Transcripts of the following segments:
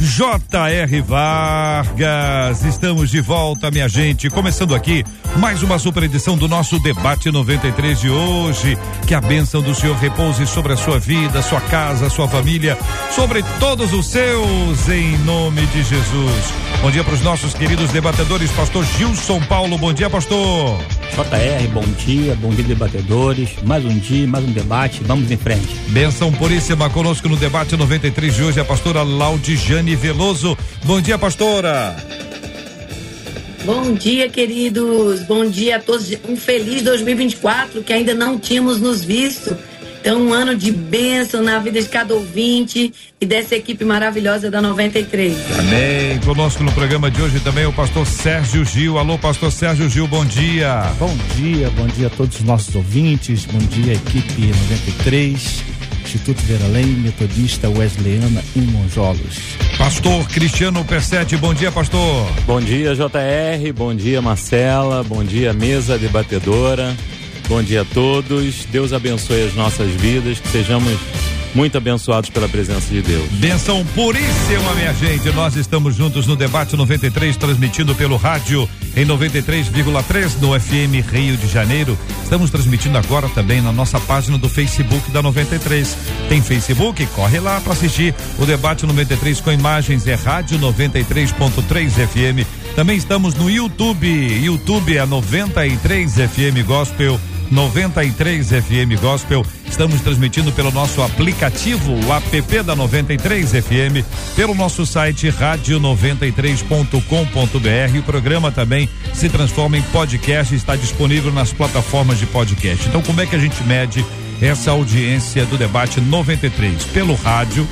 J.R. Vargas. Estamos de volta, minha gente. Começando aqui mais uma super edição do nosso debate 93 de hoje. Que a bênção do Senhor repouse sobre a sua vida, sua casa, sua família, sobre todos os seus, em nome de Jesus. Bom dia para os nossos queridos debatedores, pastor Gilson Paulo. Bom dia, pastor. JR, bom dia, bom dia debatedores. Mais um dia, mais um debate, vamos em frente. Benção puríssima conosco no debate 93 de hoje, a pastora Laudijane Veloso. Bom dia, pastora. Bom dia, queridos. Bom dia a todos. Um feliz 2024 que ainda não tínhamos nos visto. Então, um ano de bênção na vida de cada ouvinte e dessa equipe maravilhosa da 93. Amém. Conosco no programa de hoje também o pastor Sérgio Gil. Alô, pastor Sérgio Gil, bom dia. Bom dia, bom dia a todos os nossos ouvintes, bom dia equipe 93, Instituto Veralém, Metodista Wesleyana em Monjolos. Pastor Cristiano Persete, bom dia, pastor. Bom dia, JR, bom dia, Marcela, bom dia, mesa debatedora. Bom dia a todos. Deus abençoe as nossas vidas, que sejamos muito abençoados pela presença de Deus. Benção puríssima, minha gente. Nós estamos juntos no Debate 93, transmitindo pelo rádio em 93,3 no FM Rio de Janeiro. Estamos transmitindo agora também na nossa página do Facebook da 93. Tem Facebook? Corre lá para assistir o Debate 93 com imagens. É Rádio 93.3 FM. Também estamos no YouTube. YouTube é 93 FM Gospel. 93 FM Gospel. Estamos transmitindo pelo nosso aplicativo, o app da 93 FM, pelo nosso site radio93.com.br. O programa também se transforma em podcast está disponível nas plataformas de podcast. Então, como é que a gente mede essa audiência do debate 93? Pelo rádio,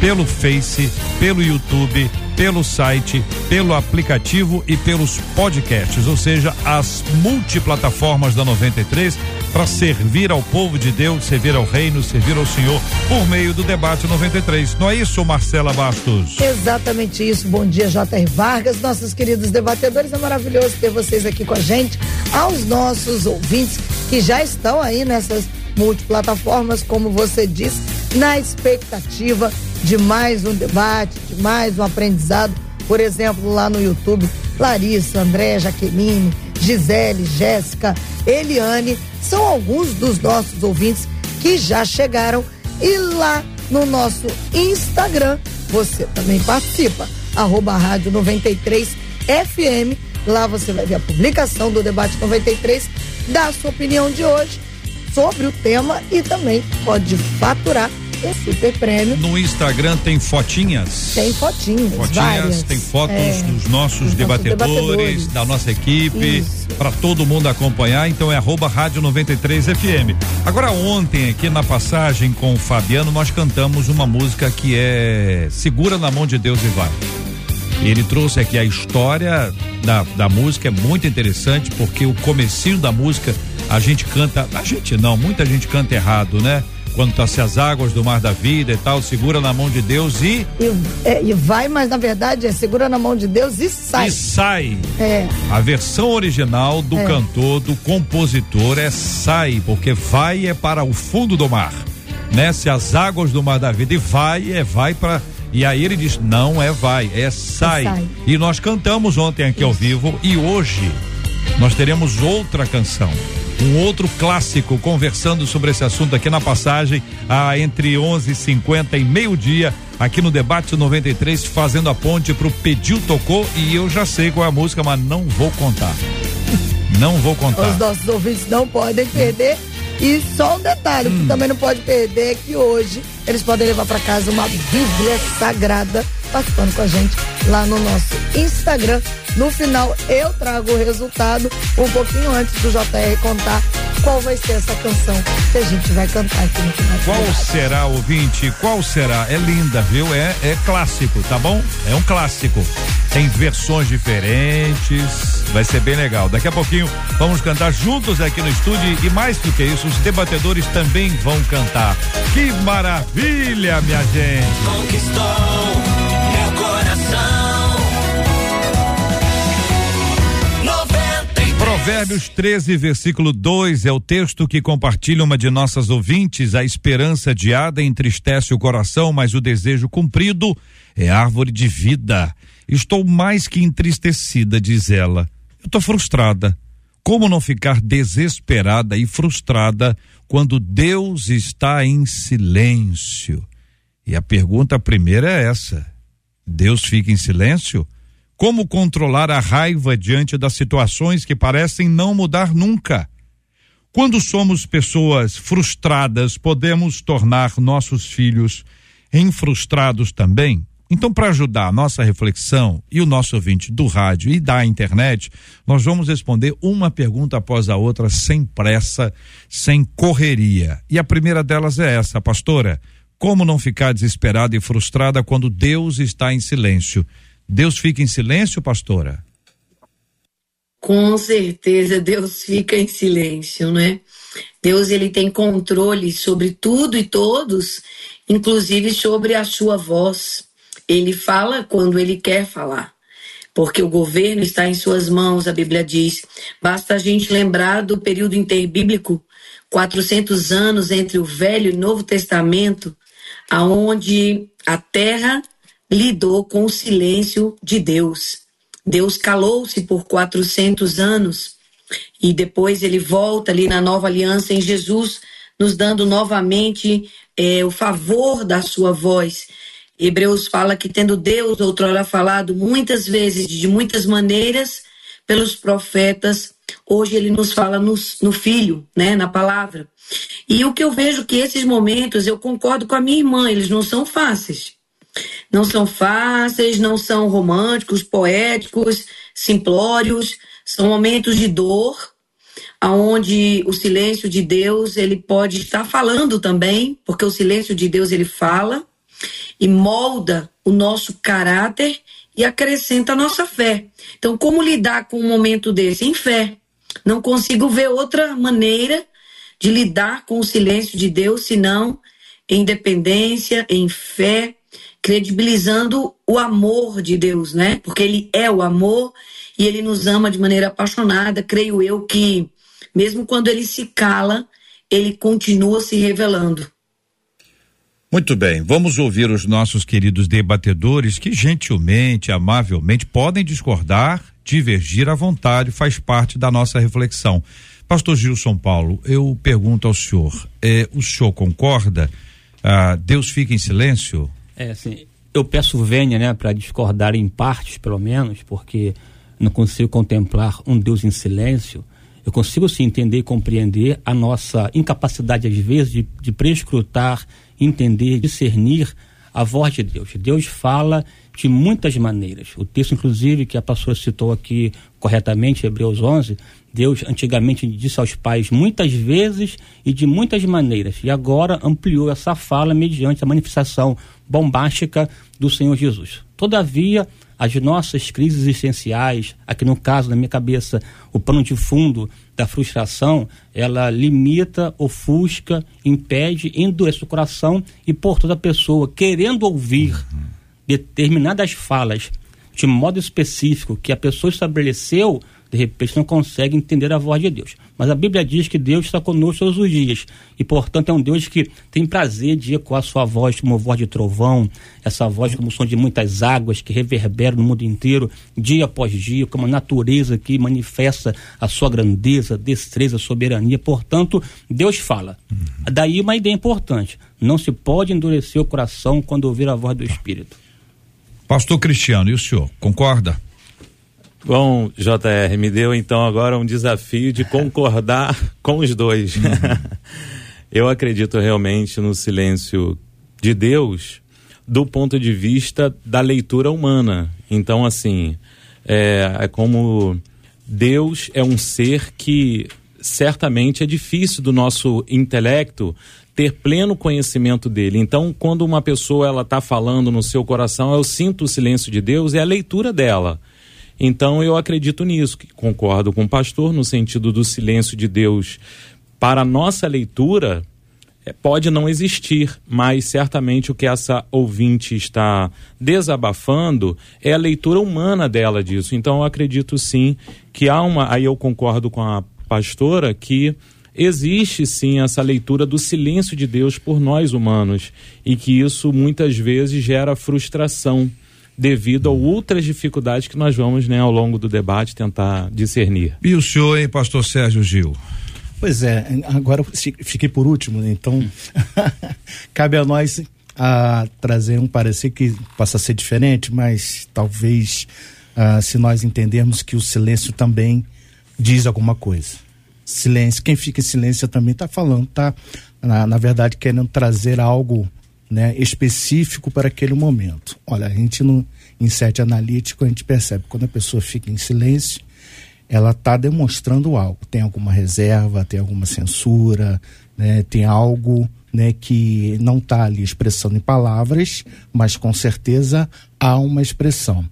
pelo Face, pelo YouTube, pelo site, pelo aplicativo e pelos podcasts, ou seja, as multiplataformas da 93 para servir ao povo de Deus, servir ao reino, servir ao Senhor por meio do debate 93. Não é isso, Marcela Bastos? Exatamente isso. Bom dia, J.R. Vargas, nossos queridos debatedores. É maravilhoso ter vocês aqui com a gente, aos nossos ouvintes que já estão aí nessas multiplataformas, como você disse, na expectativa de mais um debate, de mais um aprendizado. Por exemplo, lá no YouTube, Larissa, André, Jaqueline, Gisele, Jéssica, Eliane, são alguns dos nossos ouvintes que já chegaram. E lá no nosso Instagram, você também participa, arroba rádio 93 FM. Lá você vai ver a publicação do debate 93, da sua opinião de hoje sobre o tema e também pode faturar um super prêmio. No Instagram tem fotinhas? Tem fotinhas. Fotinhas, várias. tem fotos É, dos nossos dos debatedores, debatedores. da nossa equipe, para todo mundo acompanhar. Então é arroba rádio 93 FM. Agora ontem aqui na passagem com o Fabiano nós cantamos uma música que é Segura na mão de Deus e vai. Ele trouxe aqui a história da, da música, é muito interessante, porque o comecinho da música a gente canta, a gente não, muita gente canta errado, né? Quando tá se as águas do mar da vida e tal, segura na mão de Deus e, E, é, e vai, mas na verdade é segura na mão de Deus e sai. e sai. É, A versão original do É. cantor, do compositor é sai, porque vai é para o fundo do mar, né? Se as águas do mar da vida e vai é vai para e aí ele diz não é vai, é sai. sai. E nós cantamos ontem aqui ao vivo e hoje nós teremos outra canção. Um outro clássico conversando sobre esse assunto aqui na passagem, ah, entre 11:50 e meio-dia, aqui no Debate 93, fazendo a ponte pro Pediu Tocou. E eu já sei qual é a música, mas não vou contar. Não vou contar. os nossos ouvintes não podem perder. E só um detalhe, Hum. que também não pode perder é que hoje eles podem levar para casa uma Bíblia Sagrada, participando com a gente lá no nosso Instagram. No final, eu trago o resultado um pouquinho antes do JR contar qual vai ser essa canção que a gente vai cantar aqui no final. Qual será, ouvinte? Qual será? É linda, viu? É, é clássico, tá bom? É um clássico. Tem versões diferentes, vai ser bem legal. Daqui a pouquinho vamos cantar juntos aqui no estúdio e mais do que isso, os debatedores também vão cantar. Que maravilha, minha gente! Conquistou Provérbios 13, versículo 2 é o texto que compartilha uma de nossas ouvintes. A esperança adiada entristece o coração, mas o desejo cumprido é árvore de vida. Estou mais que entristecida, diz ela. Eu estou frustrada. Como não ficar desesperada e frustrada quando Deus está em silêncio? E a pergunta primeira é essa: Deus fica em silêncio? Como controlar a raiva diante das situações que parecem não mudar nunca? Quando somos pessoas frustradas, podemos tornar nossos filhos em frustrados também? Então, para ajudar a nossa reflexão e o nosso ouvinte do rádio e da internet, nós vamos responder uma pergunta após a outra, sem pressa, sem correria. E a primeira delas é essa, pastora: como não ficar desesperada e frustrada quando Deus está em silêncio? Deus fica em silêncio, pastora? Com certeza Deus fica em silêncio, né? Deus ele tem controle sobre tudo e todos, inclusive sobre a sua voz. Ele fala quando ele quer falar. Porque o governo está em suas mãos, a Bíblia diz. Basta a gente lembrar do período interbíblico, 400 anos entre o Velho e Novo Testamento, aonde a terra lidou com o silêncio de Deus. Deus calou-se por 400 anos e depois ele volta ali na nova aliança em Jesus, nos dando novamente é, o favor da sua voz. Hebreus fala que, tendo Deus outrora falado muitas vezes, de muitas maneiras, pelos profetas, hoje ele nos fala no, no Filho, né, na palavra. E o que eu vejo que esses momentos, eu concordo com a minha irmã, eles não são fáceis. Não são fáceis, não são românticos, poéticos, simplórios, são momentos de dor, aonde o silêncio de Deus ele pode estar falando também, porque o silêncio de Deus ele fala e molda o nosso caráter e acrescenta a nossa fé. Então, como lidar com um momento desse? Em fé. Não consigo ver outra maneira de lidar com o silêncio de Deus senão em dependência, em fé credibilizando o amor de Deus, né? Porque ele é o amor e ele nos ama de maneira apaixonada. Creio eu que, mesmo quando ele se cala, ele continua se revelando. Muito bem, vamos ouvir os nossos queridos debatedores que gentilmente, amavelmente podem discordar, divergir à vontade, faz parte da nossa reflexão. Pastor Gilson Paulo, eu pergunto ao senhor, eh, o senhor concorda? Ah, Deus fica em silêncio? É, assim, eu peço venha, né, para discordar em partes, pelo menos, porque não consigo contemplar um Deus em silêncio. Eu consigo sim entender e compreender a nossa incapacidade, às vezes, de, de prescrutar, entender, discernir a voz de Deus. Deus fala de muitas maneiras. O texto, inclusive, que a pastora citou aqui corretamente, Hebreus 11, Deus antigamente disse aos pais muitas vezes e de muitas maneiras, e agora ampliou essa fala mediante a manifestação bombástica do Senhor Jesus. Todavia, as nossas crises existenciais, aqui no caso, na minha cabeça, o pano de fundo da frustração, ela limita, ofusca, impede, endurece o coração e, por toda pessoa querendo ouvir determinadas falas de modo específico que a pessoa estabeleceu de repente não consegue entender a voz de Deus. Mas a Bíblia diz que Deus está conosco todos os dias. E, portanto, é um Deus que tem prazer de ecoar a sua voz como voz de trovão, essa voz como som de muitas águas que reverbera no mundo inteiro, dia após dia, como a natureza que manifesta a sua grandeza, destreza, soberania. Portanto, Deus fala. Uhum. Daí uma ideia importante. Não se pode endurecer o coração quando ouvir a voz do Espírito. Pastor Cristiano, e o senhor, concorda? Bom, JR, me deu então agora um desafio de concordar com os dois. Uhum. Eu acredito realmente no silêncio de Deus do ponto de vista da leitura humana. Então, assim, é, é como Deus é um ser que certamente é difícil do nosso intelecto ter pleno conhecimento dele. Então, quando uma pessoa ela está falando no seu coração, eu sinto o silêncio de Deus, é a leitura dela. Então, eu acredito nisso, concordo com o pastor no sentido do silêncio de Deus para a nossa leitura é, pode não existir, mas certamente o que essa ouvinte está desabafando é a leitura humana dela disso. Então eu acredito sim que há uma. Aí eu concordo com a pastora que existe sim essa leitura do silêncio de Deus por nós humanos e que isso muitas vezes gera frustração devido a outras dificuldades que nós vamos, né, ao longo do debate tentar discernir. E o senhor, hein, pastor Sérgio Gil? Pois é, agora eu fiquei por último, né? então cabe a nós a trazer um parecer que possa ser diferente, mas talvez uh, se nós entendermos que o silêncio também diz alguma coisa. Silêncio, quem fica em silêncio também está falando, tá na, na, verdade querendo trazer algo né, específico para aquele momento. Olha, a gente no sete analítico a gente percebe quando a pessoa fica em silêncio, ela está demonstrando algo. Tem alguma reserva, tem alguma censura, né? tem algo né, que não está ali expressando em palavras, mas com certeza há uma expressão.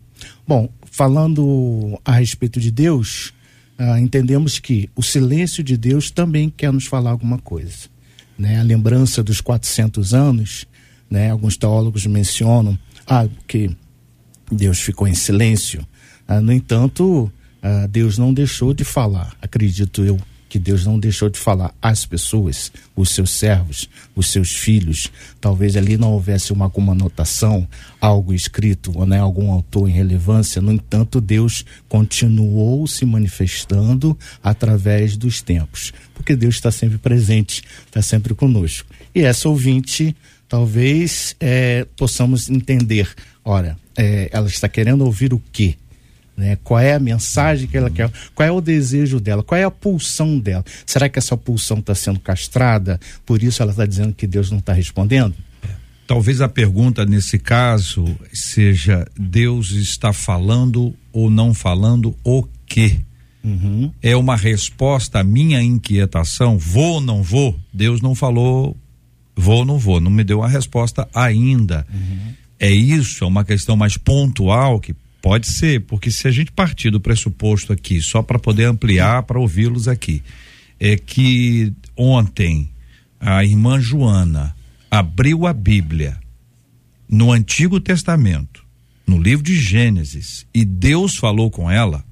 Bom, falando a respeito de Deus, ah, entendemos que o silêncio de Deus também quer nos falar alguma coisa. Né? A lembrança dos 400 anos, né? alguns teólogos mencionam ah, que Deus ficou em silêncio. Ah, no entanto, ah, Deus não deixou de falar, acredito eu que Deus não deixou de falar às pessoas, os seus servos, os seus filhos. Talvez ali não houvesse uma, anotação, algo escrito, ou né, algum autor em relevância. No entanto, Deus continuou se manifestando através dos tempos, porque Deus está sempre presente, está sempre conosco. E essa ouvinte, talvez é, possamos entender. Ora, é, ela está querendo ouvir o quê? Né? Qual é a mensagem que ela quer? Qual é o desejo dela? Qual é a pulsão dela? Será que essa pulsão está sendo castrada? Por isso ela está dizendo que Deus não está respondendo? Talvez a pergunta nesse caso seja: Deus está falando ou não falando o quê? Uhum. É uma resposta à minha inquietação? Vou ou não vou? Deus não falou, vou ou não vou, não me deu a resposta ainda. Uhum. É isso, é uma questão mais pontual que Pode ser, porque se a gente partir do pressuposto aqui, só para poder ampliar, para ouvi-los aqui, é que ontem a irmã Joana abriu a Bíblia no Antigo Testamento, no livro de Gênesis, e Deus falou com ela,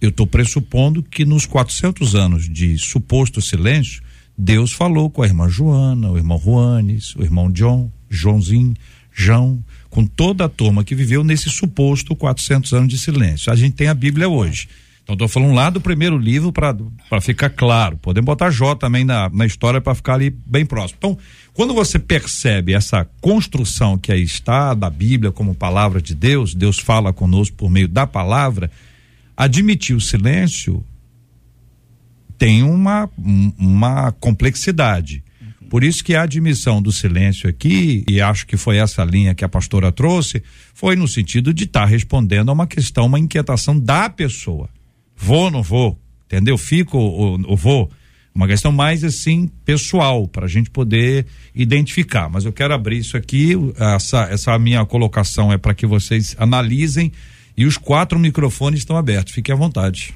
eu estou pressupondo que nos 400 anos de suposto silêncio, Deus falou com a irmã Joana, o irmão Juanes, o irmão John, Joãozinho, João, com toda a turma que viveu nesse suposto 400 anos de silêncio. A gente tem a Bíblia hoje. Então estou falando lá do primeiro livro para ficar claro. Podemos botar Jó também na, na história para ficar ali bem próximo. Então, quando você percebe essa construção que aí está da Bíblia como palavra de Deus, Deus fala conosco por meio da palavra, admitir o silêncio tem uma, uma complexidade. Por isso que a admissão do silêncio aqui, e acho que foi essa linha que a pastora trouxe, foi no sentido de estar tá respondendo a uma questão, uma inquietação da pessoa. Vou ou não vou? Entendeu? Fico ou, ou vou? Uma questão mais assim pessoal, para a gente poder identificar. Mas eu quero abrir isso aqui, essa, essa minha colocação é para que vocês analisem e os quatro microfones estão abertos. Fiquem à vontade.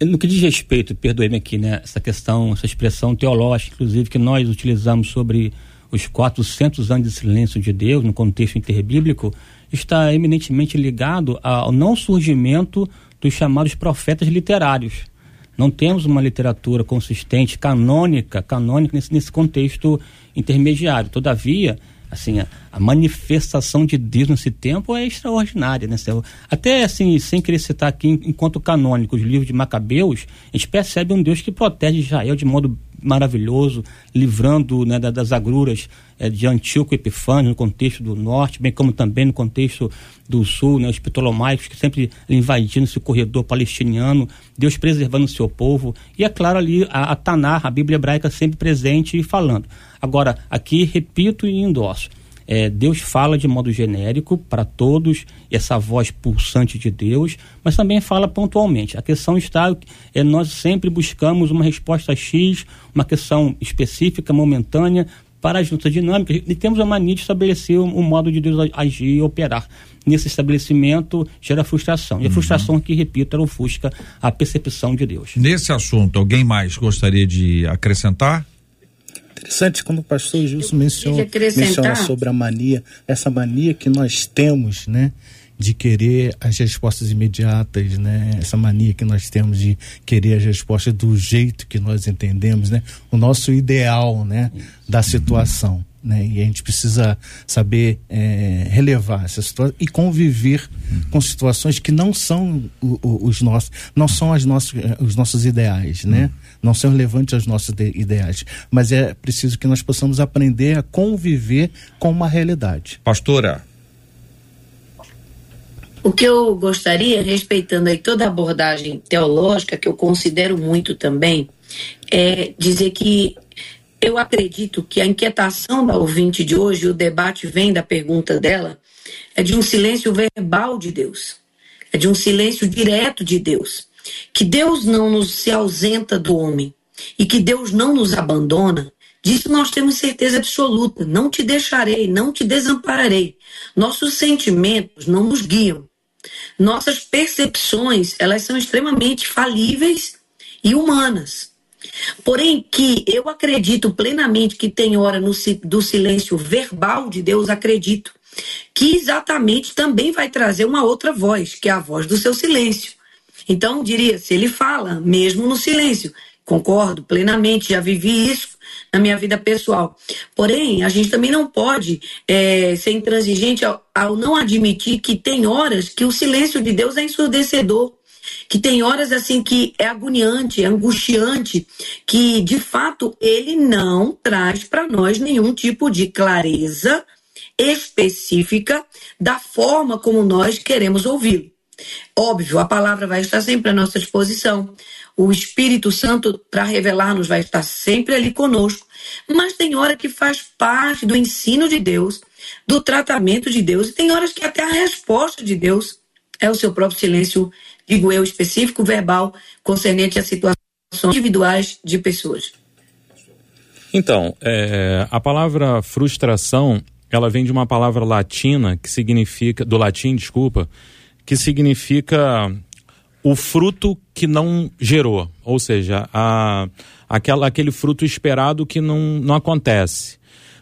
No que diz respeito, perdoe-me aqui, né, essa questão, essa expressão teológica, inclusive, que nós utilizamos sobre os 400 anos de silêncio de Deus, no contexto interbíblico, está eminentemente ligado ao não surgimento dos chamados profetas literários. Não temos uma literatura consistente, canônica, canônica nesse, nesse contexto intermediário. Todavia, assim, a, a, manifestação de Deus nesse tempo é extraordinária, né? Até assim, sem querer citar aqui enquanto canônico os livros de Macabeus, a gente percebe um Deus que protege Israel de modo maravilhoso, livrando né, das agruras é, de Antíoco Epifânio no contexto do norte, bem como também no contexto do sul, né, os ptolomaicos que sempre invadindo esse corredor palestiniano, Deus preservando o seu povo, e é claro ali a, a Tanar, a Bíblia hebraica sempre presente e falando. Agora, aqui repito e endosso, É, Deus fala de modo genérico para todos, essa voz pulsante de Deus, mas também fala pontualmente. A questão está é nós sempre buscamos uma resposta X, uma questão específica, momentânea, para as nossas dinâmicas e temos a mania de estabelecer um, um modo de Deus agir e operar. Nesse estabelecimento gera frustração. E a Uhum. frustração que, repito, ela ofusca a percepção de Deus. Nesse assunto, alguém mais gostaria de acrescentar? Interessante quando o pastor Gilson menciona, menciona sobre a mania, essa mania que nós temos, né? De querer as respostas imediatas, né? Essa mania que nós temos de querer as respostas do jeito que nós entendemos, né? O nosso ideal, né? Da situação, né? E a gente precisa saber eh, relevar essa situação e conviver com situações que não são o- o- os nossos, não são as nossos, eh, os nossos ideais, né? Não são relevantes aos nossos de- ideais, mas é preciso que nós possamos aprender a conviver com uma realidade. Pastora, O que eu gostaria, respeitando aí toda a abordagem teológica, que eu considero muito também, é dizer que eu acredito que a inquietação da ouvinte de hoje, o debate vem da pergunta dela, é de um silêncio verbal de Deus, é de um silêncio direto de Deus. Que Deus não nos se ausenta do homem e que Deus não nos abandona, disso nós temos certeza absoluta. Não te deixarei, não te desampararei. Nossos sentimentos não nos guiam. Nossas percepções, elas são extremamente falíveis e humanas. Porém, que eu acredito plenamente que tem hora no, do silêncio verbal de Deus, acredito que exatamente também vai trazer uma outra voz, que é a voz do seu silêncio. Então, diria, se ele fala, mesmo no silêncio, concordo plenamente, já vivi isso na minha vida pessoal. Porém, a gente também não pode eh, ser intransigente ao, ao não admitir que tem horas que o silêncio de Deus é ensurdecedor que tem horas assim que é agoniante, é angustiante, que de fato ele não traz para nós nenhum tipo de clareza específica da forma como nós queremos ouvi-lo. Óbvio, a palavra vai estar sempre à nossa disposição. O Espírito Santo, para revelar-nos, vai estar sempre ali conosco. Mas tem hora que faz parte do ensino de Deus, do tratamento de Deus, e tem horas que até a resposta de Deus é o seu próprio silêncio, digo eu, específico, verbal, concernente a situações individuais de pessoas. Então, é, a palavra frustração, ela vem de uma palavra latina que significa, do latim, desculpa, que significa o fruto que não gerou, ou seja, a, aquela, aquele fruto esperado que não, não acontece.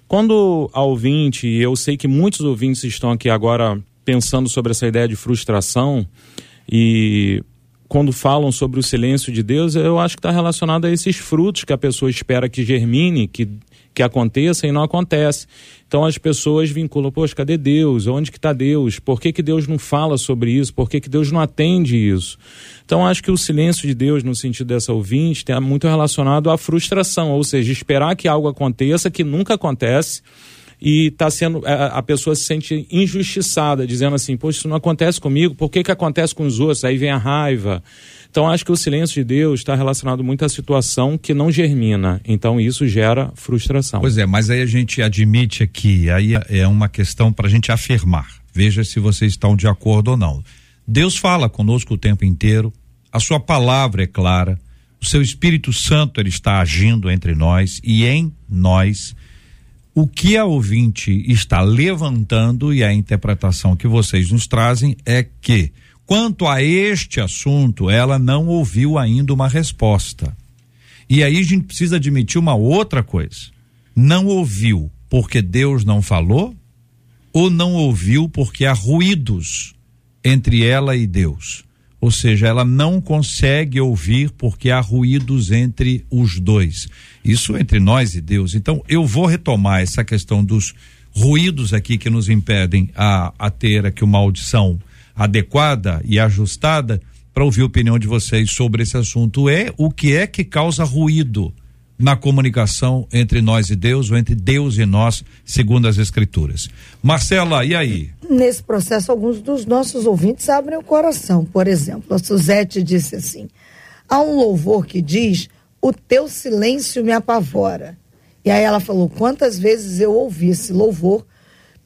Quando a ouvinte, e eu sei que muitos ouvintes estão aqui agora pensando sobre essa ideia de frustração, e quando falam sobre o silêncio de Deus, eu acho que está relacionado a esses frutos que a pessoa espera que germine, que, que aconteça e não acontece. Então as pessoas vinculam, poxa, cadê Deus? Onde que está Deus? Por que, que Deus não fala sobre isso? Por que, que Deus não atende isso? Então acho que o silêncio de Deus, no sentido dessa ouvinte, está muito relacionado à frustração, ou seja, esperar que algo aconteça que nunca acontece e tá sendo a, pessoa se sente injustiçada, dizendo assim, poxa, isso não acontece comigo, por que que acontece com os outros? Aí vem a raiva. Então acho que o silêncio de Deus está relacionado muito à situação que não germina. Então isso gera frustração. Pois é, mas aí a gente admite aqui, aí é uma questão para a gente afirmar. Veja se vocês estão de acordo ou não. Deus fala conosco o tempo inteiro, a sua palavra é clara, o seu Espírito Santo ele está agindo entre nós e em nós. O que a ouvinte está levantando e a interpretação que vocês nos trazem é que, quanto a este assunto, ela não ouviu ainda uma resposta. E aí a gente precisa admitir uma outra coisa. Não ouviu porque Deus não falou ou não ouviu porque há ruídos entre ela e Deus? Ou seja, ela não consegue ouvir porque há ruídos entre os dois. Isso entre nós e Deus. Então, eu vou retomar essa questão dos ruídos aqui que nos impedem a, a ter aqui uma audição adequada e ajustada para ouvir a opinião de vocês sobre esse assunto. É o que é que causa ruído na comunicação entre nós e Deus ou entre Deus e nós, segundo as Escrituras. Marcela, e aí? Nesse processo, alguns dos nossos ouvintes abrem o coração. Por exemplo, a Suzete disse assim: há um louvor que diz: O teu silêncio me apavora. E aí ela falou: quantas vezes eu ouvi esse louvor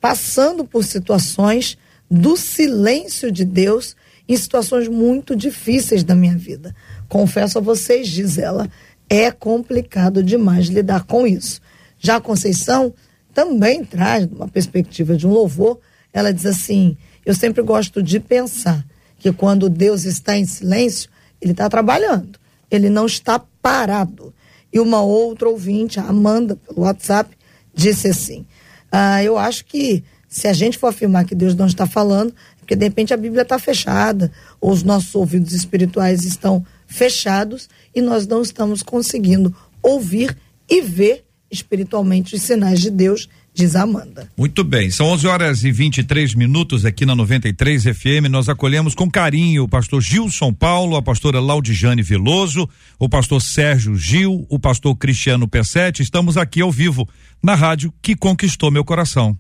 passando por situações do silêncio de Deus em situações muito difíceis da minha vida. Confesso a vocês, diz ela, é complicado demais lidar com isso. Já a Conceição também traz uma perspectiva de um louvor. Ela diz assim: Eu sempre gosto de pensar que quando Deus está em silêncio, ele está trabalhando, ele não está parado. E uma outra ouvinte, a Amanda, pelo WhatsApp, disse assim: ah, Eu acho que se a gente for afirmar que Deus não está falando, é porque de repente a Bíblia está fechada, ou os nossos ouvidos espirituais estão fechados e nós não estamos conseguindo ouvir e ver espiritualmente os sinais de Deus, diz Amanda. Muito bem, são 11 horas e 23 minutos aqui na 93 FM. Nós acolhemos com carinho o pastor Gilson Paulo, a pastora Laudijane Veloso, o pastor Sérgio Gil, o pastor Cristiano P7. Estamos aqui ao vivo na rádio que conquistou meu coração.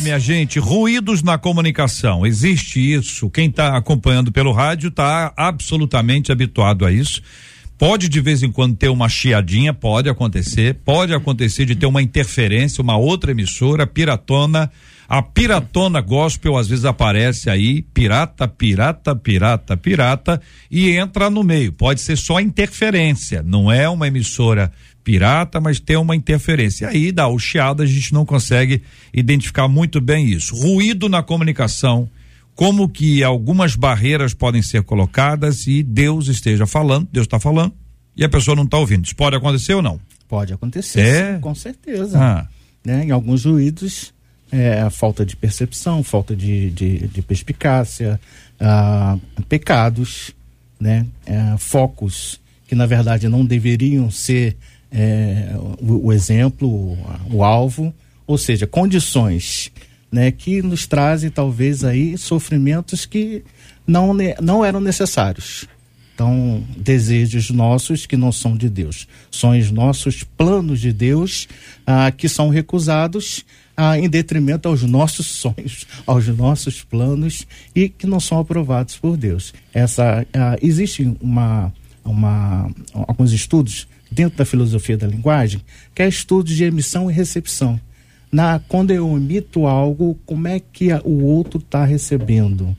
Aí, minha gente, ruídos na comunicação, existe isso? Quem está acompanhando pelo rádio está absolutamente habituado a isso. Pode de vez em quando ter uma chiadinha, pode acontecer, pode acontecer de ter uma interferência, uma outra emissora, piratona, a piratona gospel às vezes aparece aí, pirata, pirata, pirata, pirata, e entra no meio. Pode ser só interferência, não é uma emissora pirata, mas tem uma interferência. Aí dá o chiado, a gente não consegue identificar muito bem isso. Ruído na comunicação, como que algumas barreiras podem ser colocadas e Deus esteja falando, Deus está falando, e a pessoa não está ouvindo. Isso pode acontecer ou não? Pode acontecer, É? sim, com certeza. Ah, né? Em alguns ruídos, é, a falta de percepção, falta de, de, de perspicácia, ah, pecados, né? É, focos que na verdade não deveriam ser é, o, o exemplo, o, alvo, ou seja, condições né, que nos trazem talvez aí sofrimentos que não, não eram necessários. Então, desejos nossos que não são de Deus. São os nossos planos de Deus ah, que são recusados ah, em detrimento aos nossos sonhos, aos nossos planos e que não são aprovados por Deus. Essa, ah, existe uma, uma, alguns estudos dentro da filosofia da linguagem que é estudos de emissão e recepção. Na, quando eu emito algo, como é que a- o outro está recebendo?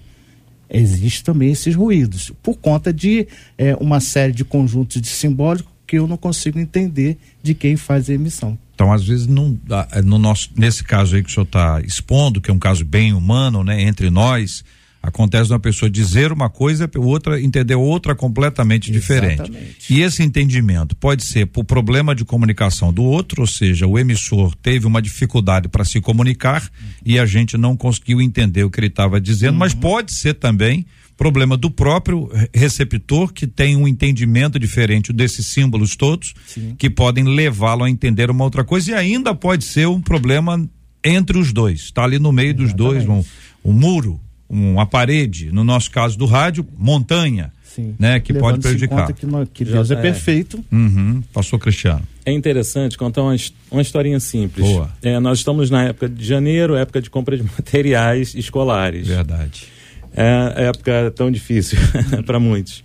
Existem também esses ruídos, por conta de eh, uma série de conjuntos de simbólicos que eu não consigo entender de quem faz a emissão. Então, às vezes, não, é, no nosso, nesse caso aí que o senhor está expondo, que é um caso bem humano, né, entre nós, acontece uma pessoa dizer uma coisa, outra entender outra completamente diferente. Exatamente. E esse entendimento pode ser por problema de comunicação do outro, ou seja, o emissor teve uma dificuldade para se comunicar e a gente não conseguiu entender o que ele estava dizendo, mas pode ser também problema do próprio re- receptor que tem um entendimento diferente desses símbolos todos que podem levá-lo a entender uma outra coisa e ainda pode ser um problema entre os dois, está ali no meio dos dois, um, um muro, uma parede, no nosso caso do rádio, montanha, Sim. né, que pode prejudicar. que, nó- que Deus é é. perfeito. Uhum, passou Cristiano. É interessante contar uma, uma historinha simples. Boa. É, nós estamos na época de janeiro, época de compra de materiais escolares. Verdade. É época tão difícil para muitos.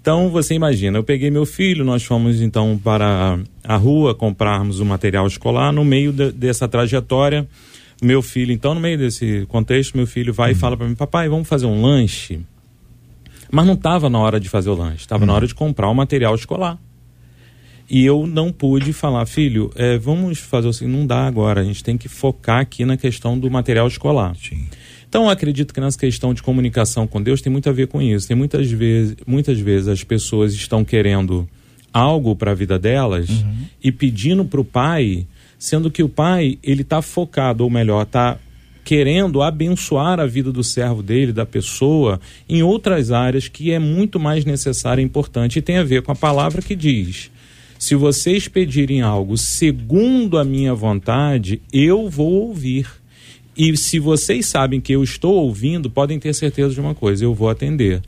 Então você imagina, eu peguei meu filho, nós fomos então para a rua comprarmos o material escolar. No meio de- dessa trajetória, meu filho, então no meio desse contexto, meu filho vai e fala para mim, papai, vamos fazer um lanche. Mas não estava na hora de fazer o lanche, estava na hora de comprar o material escolar. E eu não pude falar, filho, é, vamos fazer o seguinte, não dá agora, a gente tem que focar aqui na questão do material escolar. Sim. Então, eu acredito que nessa questão de comunicação com Deus tem muito a ver com isso. Tem muitas vezes, muitas vezes as pessoas estão querendo algo para a vida delas e pedindo para o pai, sendo que o pai ele está focado, ou melhor, está querendo abençoar a vida do servo dele, da pessoa, em outras áreas que é muito mais necessária e importante e tem a ver com a palavra que diz: se vocês pedirem algo segundo a minha vontade, eu vou ouvir. E se vocês sabem que eu estou ouvindo, podem ter certeza de uma coisa: eu vou atender.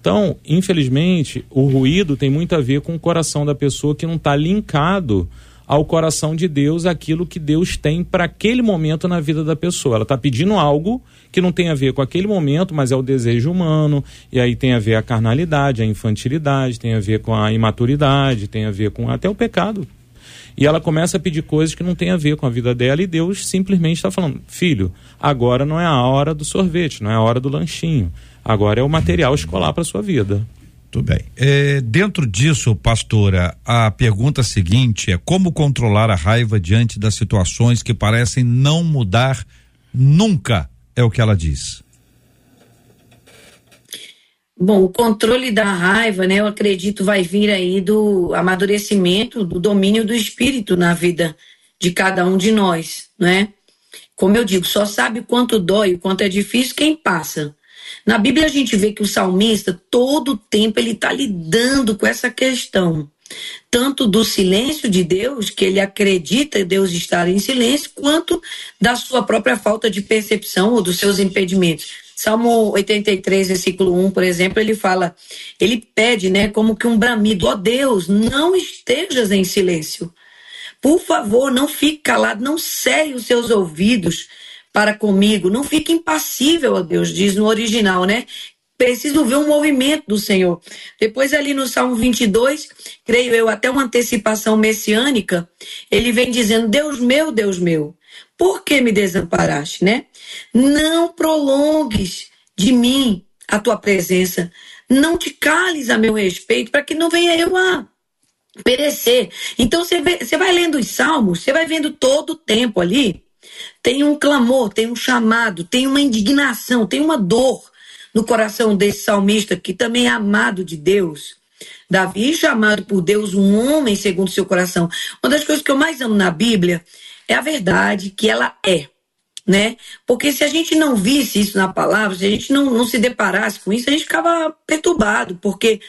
Então, infelizmente, o ruído tem muito a ver com o coração da pessoa que não está linkado ao coração de Deus aquilo que Deus tem para aquele momento na vida da pessoa. Ela está pedindo algo que não tem a ver com aquele momento, mas é o desejo humano, e aí tem a ver a carnalidade, a infantilidade, tem a ver com a imaturidade, tem a ver com até o pecado. E ela começa a pedir coisas que não tem a ver com a vida dela, e Deus simplesmente está falando: filho, agora não é a hora do sorvete, não é a hora do lanchinho, agora é o material escolar para sua vida. Tudo bem. É, dentro disso, pastora, a pergunta seguinte é como controlar a raiva diante das situações que parecem não mudar nunca, é o que ela diz. Bom, o controle da raiva, né, eu acredito vai vir aí do amadurecimento, do domínio do espírito na vida de cada um de nós, né? Como eu digo, só sabe quanto dói, o quanto é difícil quem passa. Na Bíblia a gente vê que o salmista, todo o tempo, ele está lidando com essa questão. Tanto do silêncio de Deus, que ele acredita Deus estar em silêncio, quanto da sua própria falta de percepção ou dos seus impedimentos. Salmo 83, versículo 1, por exemplo, ele fala, ele pede, né, como que um bramido, ó oh Deus, não estejas em silêncio. Por favor, não fique calado, não cere os seus ouvidos para comigo. Não fique impassível, ó Deus, diz no original, né? Preciso ver um movimento do Senhor. Depois, ali no Salmo 22, creio eu, até uma antecipação messiânica, ele vem dizendo: Deus meu, Deus meu, por que me desamparaste, né? Não prolongues de mim a tua presença. Não te cales a meu respeito, para que não venha eu a perecer. Então, você vai lendo os salmos, você vai vendo todo o tempo ali tem um clamor, tem um chamado, tem uma indignação, tem uma dor no coração desse salmista que também é amado de Deus. Davi, chamado por Deus um homem segundo seu coração. Uma das coisas que eu mais amo na Bíblia é a verdade que ela é né? Porque se a gente não visse isso na palavra, se a gente não, não se deparasse com isso, a gente ficava perturbado, porque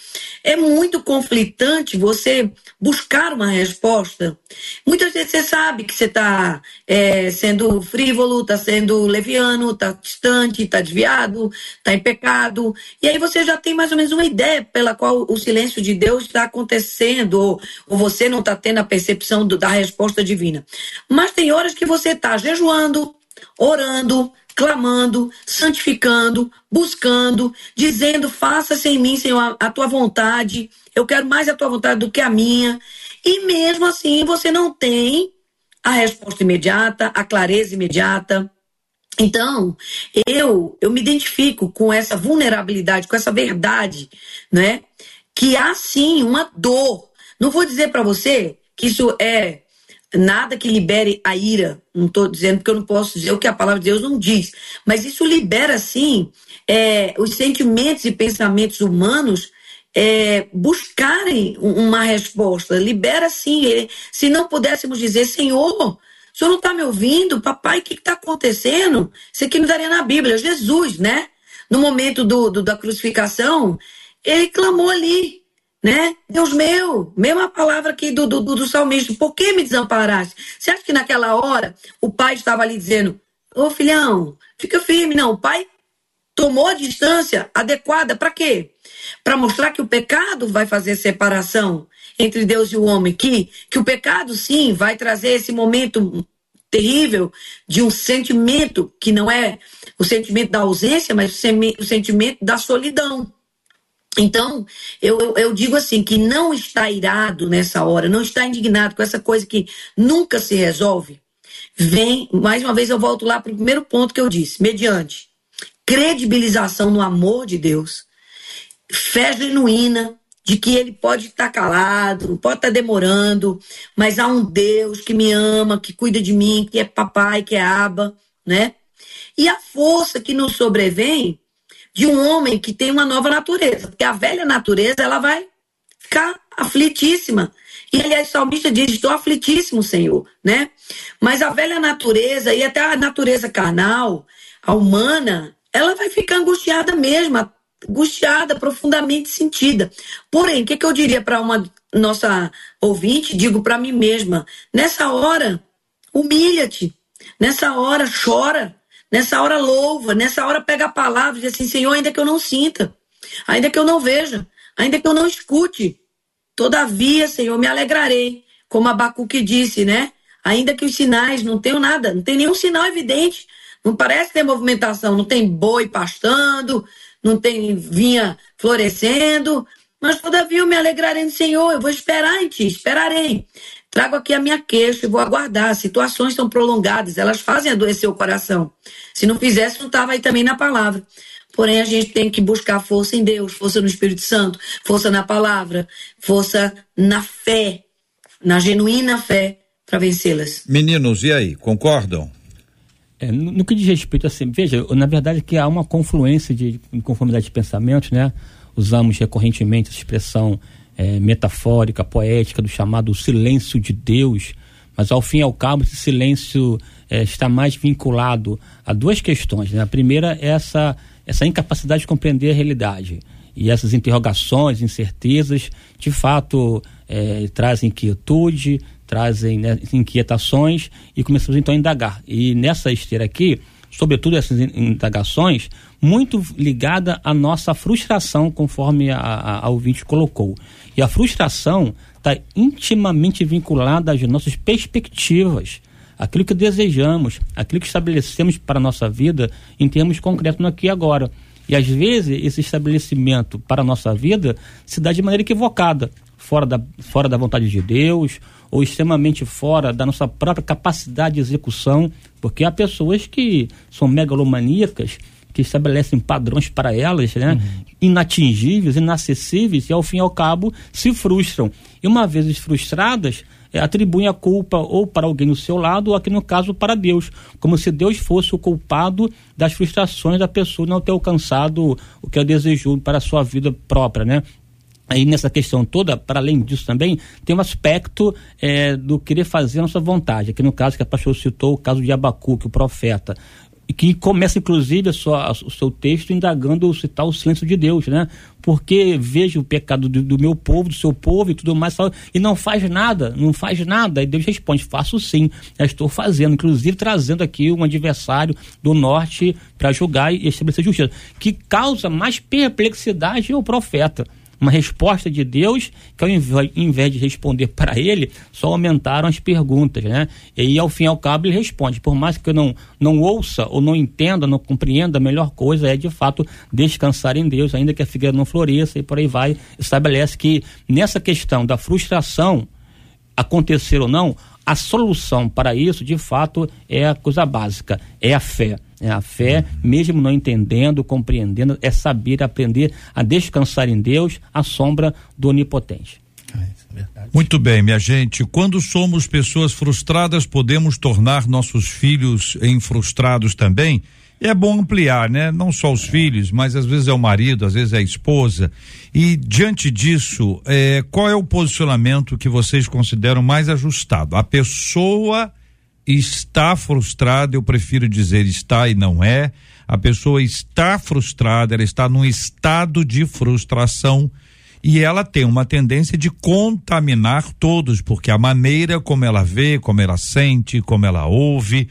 é muito conflitante você buscar uma resposta. Muitas vezes você sabe que você está é, sendo frívolo, está sendo leviano, está distante, está desviado, está em pecado, e aí você já tem mais ou menos uma ideia pela qual o silêncio de Deus está acontecendo, ou, ou você não está tendo a percepção do, da resposta divina. Mas tem horas que você está jejuando, orando, clamando, santificando, buscando, dizendo: faça-se em mim, Senhor, a tua vontade. Eu quero mais a tua vontade do que a minha. E mesmo assim, você não tem a resposta imediata, a clareza imediata. Então, eu eu me identifico com essa vulnerabilidade, com essa verdade, né? Que há sim uma dor. Não vou dizer para você que isso é nada que libere a ira. Não estou dizendo que eu não posso dizer o que a palavra de Deus não diz, mas isso libera, sim, é, os sentimentos e pensamentos humanos é, buscarem uma resposta. Libera, sim. Se não pudéssemos dizer, Senhor, o senhor não está me ouvindo? Papai, o que está acontecendo? Isso aqui não daria na Bíblia. Jesus, né? No momento do, do da crucificação, ele clamou ali né? Deus meu, mesma palavra aqui do, do, do salmista, por que me desamparaste? Você acha que naquela hora o pai estava ali dizendo, ô filhão, fica firme, não, o pai tomou a distância adequada para quê? Para mostrar que o pecado vai fazer separação entre Deus e o homem, que, que o pecado sim vai trazer esse momento terrível de um sentimento que não é o sentimento da ausência, mas o sentimento da solidão. Então, eu, eu, digo assim, que não está irado nessa hora, não está indignado com essa coisa que nunca se resolve, vem, mais uma vez eu volto lá para o primeiro ponto que eu disse, mediante credibilização no amor de Deus, fé genuína de que ele pode estar calado, pode estar demorando, mas há um Deus que me ama, que cuida de mim, que é papai, que é aba, né? E a força que nos sobrevém de um homem que tem uma nova natureza. Porque a velha natureza, ela vai ficar aflitíssima. E aliás, o salmista diz: Estou aflitíssimo, Senhor, né? Mas a velha natureza e até a natureza carnal, a humana, ela vai ficar angustiada mesmo, angustiada, profundamente sentida. Porém, o que, que eu diria para uma nossa ouvinte? Digo para mim mesma: nessa hora, humilha-te, nessa hora, chora, Nessa hora louva, nessa hora pega a palavra e diz assim, Senhor, ainda que eu não sinta, ainda que eu não veja, ainda que eu não escute, todavia, Senhor, me alegrarei como Abacuque disse, né? Ainda que os sinais não tenham nada, não tem nenhum sinal evidente, não parece ter movimentação, não tem boi pastando, não tem vinha florescendo, mas todavia eu me alegrarei no Senhor, eu vou esperar em ti, esperarei. Trago aqui a minha queixa e vou aguardar. As situações são prolongadas, elas fazem adoecer o coração. Se não fizesse, não estava aí também na palavra. Porém, a gente tem que buscar força em Deus, força no Espírito Santo, força na palavra, força na fé, na genuína fé, para vencê-las. Meninos, e aí, concordam? É, no, no, que diz respeito assim, veja, na verdade que há uma confluência de conformidade de pensamentos, né? Usamos recorrentemente a expressão é, metafórica, poética do chamado silêncio de Deus, mas ao fim e ao cabo esse silêncio é, está mais vinculado a duas questões. Né? A primeira é essa, essa incapacidade de compreender a realidade. E essas interrogações, incertezas, de fato é, trazem inquietude, trazem né, inquietações e começamos então a indagar. E nessa esteira aqui, sobretudo essas indagações, muito ligada à nossa frustração, conforme a, a, a ouvinte colocou. E a frustração está intimamente vinculada às nossas perspectivas, aquilo que desejamos, aquilo que estabelecemos para a nossa vida em termos concretos no aqui e agora. E às vezes esse estabelecimento para a nossa vida se dá de maneira equivocada, fora da, fora da vontade de Deus, ou extremamente fora da nossa própria capacidade de execução, porque há pessoas que são megalomaníacas que estabelecem padrões para elas, né? Uhum. Inatingíveis, inacessíveis, e ao fim e ao cabo se frustram. E uma vez frustradas, é, atribuem a culpa ou para alguém do seu lado, ou aqui no caso para Deus, como se Deus fosse o culpado das frustrações da pessoa não ter alcançado o que ela desejou para a sua vida própria, né? Aí nessa questão toda, para além disso também, tem um aspecto é, do querer fazer a nossa vontade. Aqui no caso que a pastor citou, o caso de Abacuque, o profeta que começa inclusive a sua, o seu texto indagando citar o silêncio de Deus, né? Porque vejo o pecado do, do, meu povo, do seu povo e tudo mais, e não faz nada, não faz nada. E Deus responde: faço sim, já estou fazendo, inclusive trazendo aqui um adversário do norte para julgar e estabelecer justiça. Que causa mais perplexidade ao profeta uma resposta de Deus que ao invés de responder para ele, só aumentaram as perguntas, né? E ao fim e ao cabo ele responde, por mais que eu não, não ouça ou não entenda, não compreenda, a melhor coisa é de fato descansar em Deus, ainda que a figueira não floresça e por aí vai, estabelece que nessa questão da frustração acontecer ou não, a solução para isso, de fato, é a coisa básica, é a fé. É a fé, uhum. mesmo não entendendo, compreendendo, é saber aprender a descansar em Deus, à sombra do Onipotente. É Muito bem, minha gente. Quando somos pessoas frustradas, podemos tornar nossos filhos em frustrados também. É bom ampliar, né? Não só os filhos, mas às vezes é o marido, às vezes é a esposa. E diante disso, é, qual é o posicionamento que vocês consideram mais ajustado? A pessoa está frustrada, eu prefiro dizer está e não é. A pessoa está frustrada, ela está num estado de frustração e ela tem uma tendência de contaminar todos, porque a maneira como ela vê, como ela sente, como ela ouve,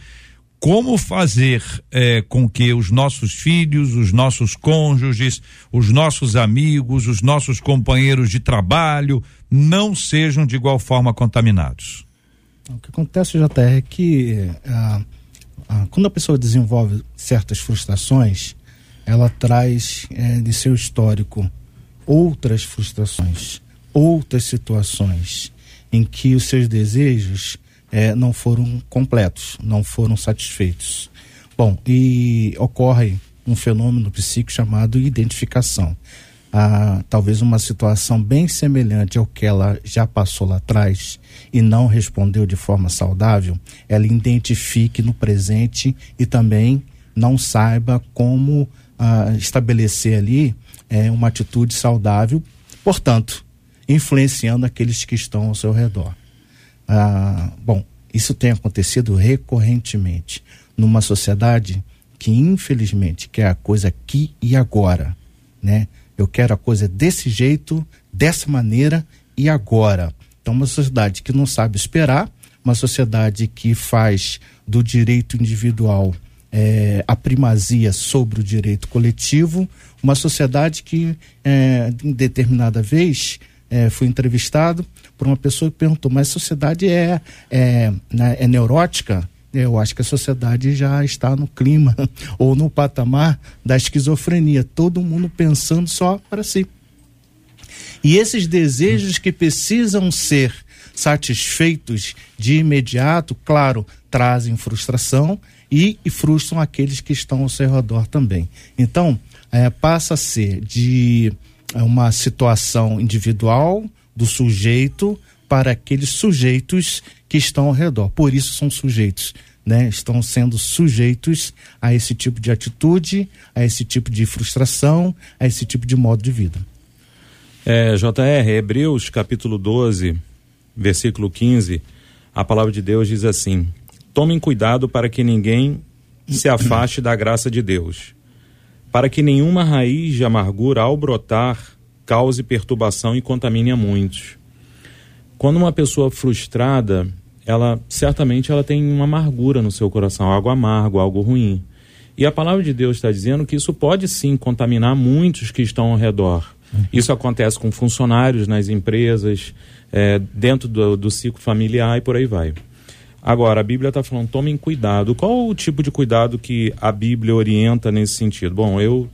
como fazer eh, com que os nossos filhos, os nossos cônjuges, os nossos amigos, os nossos companheiros de trabalho não sejam de igual forma contaminados. O que acontece, JR, é que ah, ah, quando a pessoa desenvolve certas frustrações, ela traz eh, de seu histórico outras frustrações, outras situações em que os seus desejos eh, não foram completos, não foram satisfeitos. Bom, e ocorre um fenômeno psíquico chamado identificação a talvez uma situação bem semelhante ao que ela já passou lá atrás e não respondeu de forma saudável, ela identifique no presente e também não saiba como ah, estabelecer ali é, uma atitude saudável, portanto, influenciando aqueles que estão ao seu redor. Ah, bom, isso tem acontecido recorrentemente numa sociedade que infelizmente quer a coisa aqui e agora, né? Eu quero a coisa desse jeito, dessa maneira e agora. Então, uma sociedade que não sabe esperar, uma sociedade que faz do direito individual é, a primazia sobre o direito coletivo, uma sociedade que, é, em determinada vez, eh, fui entrevistado por uma pessoa que perguntou: mas a sociedade é, é, né, é neurótica? Eu acho que a sociedade já está no clima ou no patamar da esquizofrenia, todo mundo pensando só para si. E esses desejos que precisam ser satisfeitos de imediato, claro, trazem frustração e, e frustram aqueles que estão ao seu redor também. Então, é, passa a ser de é, uma situação individual do sujeito para aqueles sujeitos que estão ao redor. Por isso são sujeitos. Né, estão sendo sujeitos a esse tipo de atitude, a esse tipo de frustração, a esse tipo de modo de vida. É, JR, Hebreus capítulo 12, versículo 15, a palavra de Deus diz assim: Tomem cuidado para que ninguém se afaste da graça de Deus, para que nenhuma raiz de amargura ao brotar cause perturbação e contamine a muitos. Quando uma pessoa frustrada, ela certamente ela tem uma amargura no seu coração, algo amargo, algo ruim. E a palavra de Deus está dizendo que isso pode sim contaminar muitos que estão ao redor. Isso acontece com funcionários nas empresas, é, dentro do, do ciclo familiar e por aí vai. Agora, a Bíblia está falando, tomem cuidado. Qual o tipo de cuidado que a Bíblia orienta nesse sentido? Bom, eu,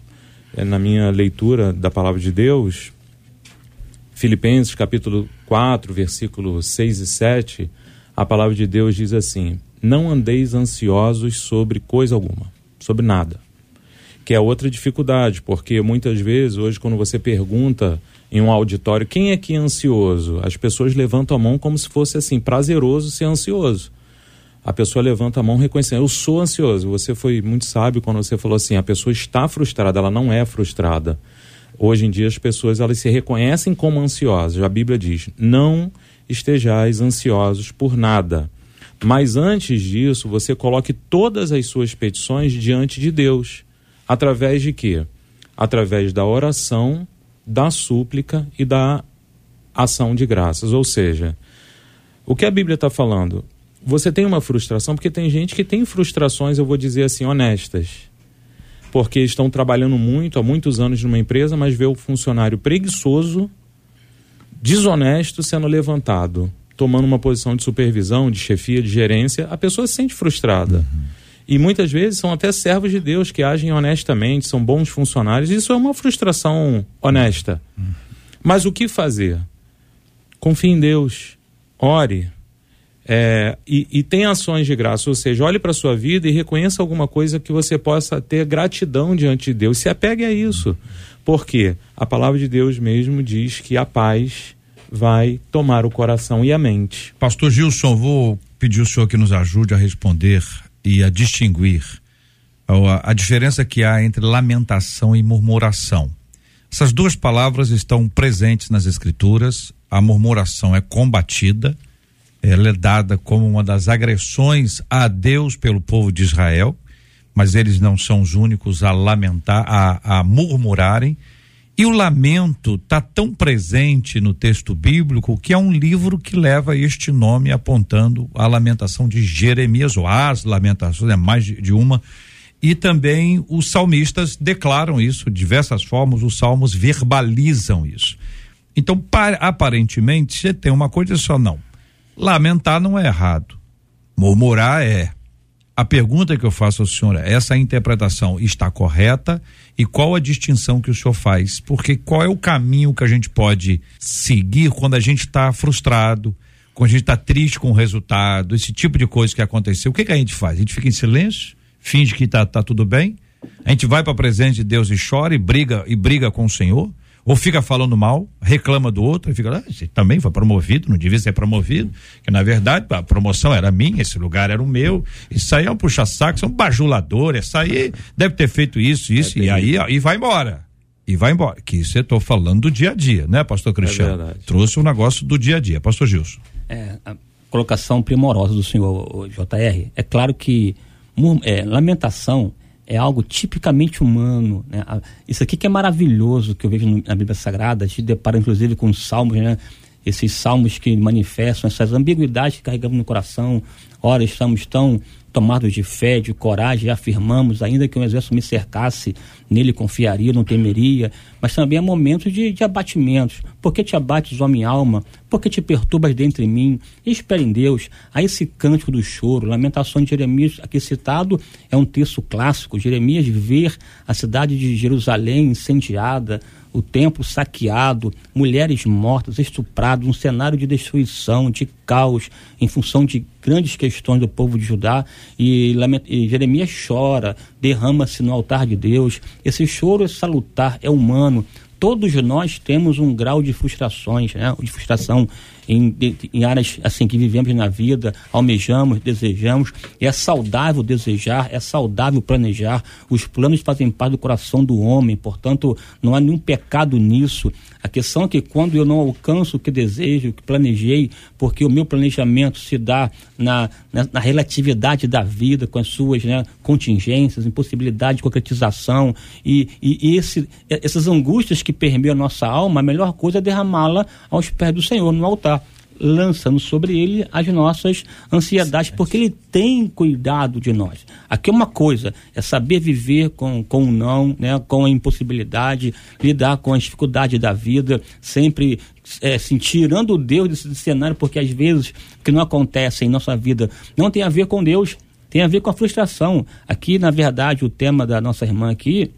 é, na minha leitura da palavra de Deus, Filipenses capítulo 4, versículos 6 e 7, a palavra de Deus diz assim: Não andeis ansiosos sobre coisa alguma, sobre nada que é outra dificuldade, porque muitas vezes, hoje, quando você pergunta em um auditório quem é que é ansioso, as pessoas levantam a mão como se fosse assim, prazeroso ser ansioso. A pessoa levanta a mão reconhecendo, eu sou ansioso. Você foi muito sábio quando você falou assim, a pessoa está frustrada, ela não é frustrada. Hoje em dia as pessoas elas se reconhecem como ansiosas. A Bíblia diz: "Não estejais ansiosos por nada". Mas antes disso, você coloque todas as suas petições diante de Deus. Através de quê? Através da oração, da súplica e da ação de graças. Ou seja, o que a Bíblia está falando? Você tem uma frustração, porque tem gente que tem frustrações, eu vou dizer assim, honestas. Porque estão trabalhando muito, há muitos anos numa empresa, mas vê o funcionário preguiçoso, desonesto sendo levantado, tomando uma posição de supervisão, de chefia, de gerência, a pessoa se sente frustrada. Uhum. E muitas vezes são até servos de Deus que agem honestamente, são bons funcionários. Isso é uma frustração honesta. Mas o que fazer? Confie em Deus, ore. É, e, e tenha ações de graça, ou seja, olhe para a sua vida e reconheça alguma coisa que você possa ter gratidão diante de Deus. Se apegue a isso. Porque a palavra de Deus mesmo diz que a paz vai tomar o coração e a mente. Pastor Gilson, vou pedir o senhor que nos ajude a responder e a distinguir a, a diferença que há entre lamentação e murmuração. Essas duas palavras estão presentes nas escrituras. A murmuração é combatida, ela é dada como uma das agressões a Deus pelo povo de Israel, mas eles não são os únicos a lamentar, a, a murmurarem. E o lamento está tão presente no texto bíblico que é um livro que leva este nome apontando a lamentação de Jeremias, ou as lamentações, é mais de, uma. E também os salmistas declaram isso, de diversas formas, os salmos verbalizam isso. Então, aparentemente, você tem uma coisa só, não. Lamentar não é errado. Murmurar é. A pergunta que eu faço ao senhor é: essa interpretação está correta? E qual a distinção que o senhor faz? Porque qual é o caminho que a gente pode seguir quando a gente está frustrado, quando a gente está triste com o resultado, esse tipo de coisa que aconteceu? O que, que a gente faz? A gente fica em silêncio, finge que está tá tudo bem? A gente vai para a presença de Deus e chora e briga e briga com o Senhor? Ou fica falando mal, reclama do outro, e fica, ah, você também foi promovido, não devia ser promovido, que na verdade a promoção era minha, esse lugar era o meu, isso aí é um puxa-saco, isso é um bajulador, isso aí deve ter feito isso, isso, é e aí ó, e vai embora. E vai embora. Que isso eu estou falando do dia a dia, né, pastor Cristiano? É Trouxe um negócio do dia a dia. Pastor Gilson. É, a colocação primorosa do senhor JR. É claro que é, lamentação é algo tipicamente humano. Né? Isso aqui que é maravilhoso que eu vejo na Bíblia Sagrada, a gente depara inclusive com os salmos, né? esses salmos que manifestam essas ambiguidades que carregamos no coração. Ora, estamos tão tomados de fé, de coragem, afirmamos, ainda que um exército me cercasse, nele confiaria, não temeria, mas também há momentos de, de abatimentos. Por que te abates, minha alma? Por que te perturbas dentro de mim? Espere em Deus. Há esse cântico do choro, lamentação de Jeremias, aqui citado, é um texto clássico. Jeremias ver a cidade de Jerusalém incendiada, o templo saqueado, mulheres mortas, estupradas, um cenário de destruição, de caos, em função de grandes questões do povo de Judá. E, e Jeremias chora, derrama-se no altar de Deus. Esse choro é salutar, é humano. Todos nós temos um grau de frustrações, né? de frustração em, em áreas assim que vivemos na vida, almejamos, desejamos. É saudável desejar, é saudável planejar. Os planos fazem parte do coração do homem, portanto, não há nenhum pecado nisso. A questão é que quando eu não alcanço o que desejo, o que planejei, porque o meu planejamento se dá na, na, na relatividade da vida, com as suas né, contingências, impossibilidade de concretização, e, e, e esse, essas angústias que permeiam a nossa alma, a melhor coisa é derramá-la aos pés do Senhor, no altar lançando sobre ele as nossas ansiedades, porque ele tem cuidado de nós. Aqui é uma coisa, é saber viver com, com o não, né, com a impossibilidade, lidar com as dificuldades da vida, sempre é, assim, tirando Deus desse cenário, porque às vezes o que não acontece em nossa vida não tem a ver com Deus, tem a ver com a frustração. Aqui, na verdade, o tema da nossa irmã aqui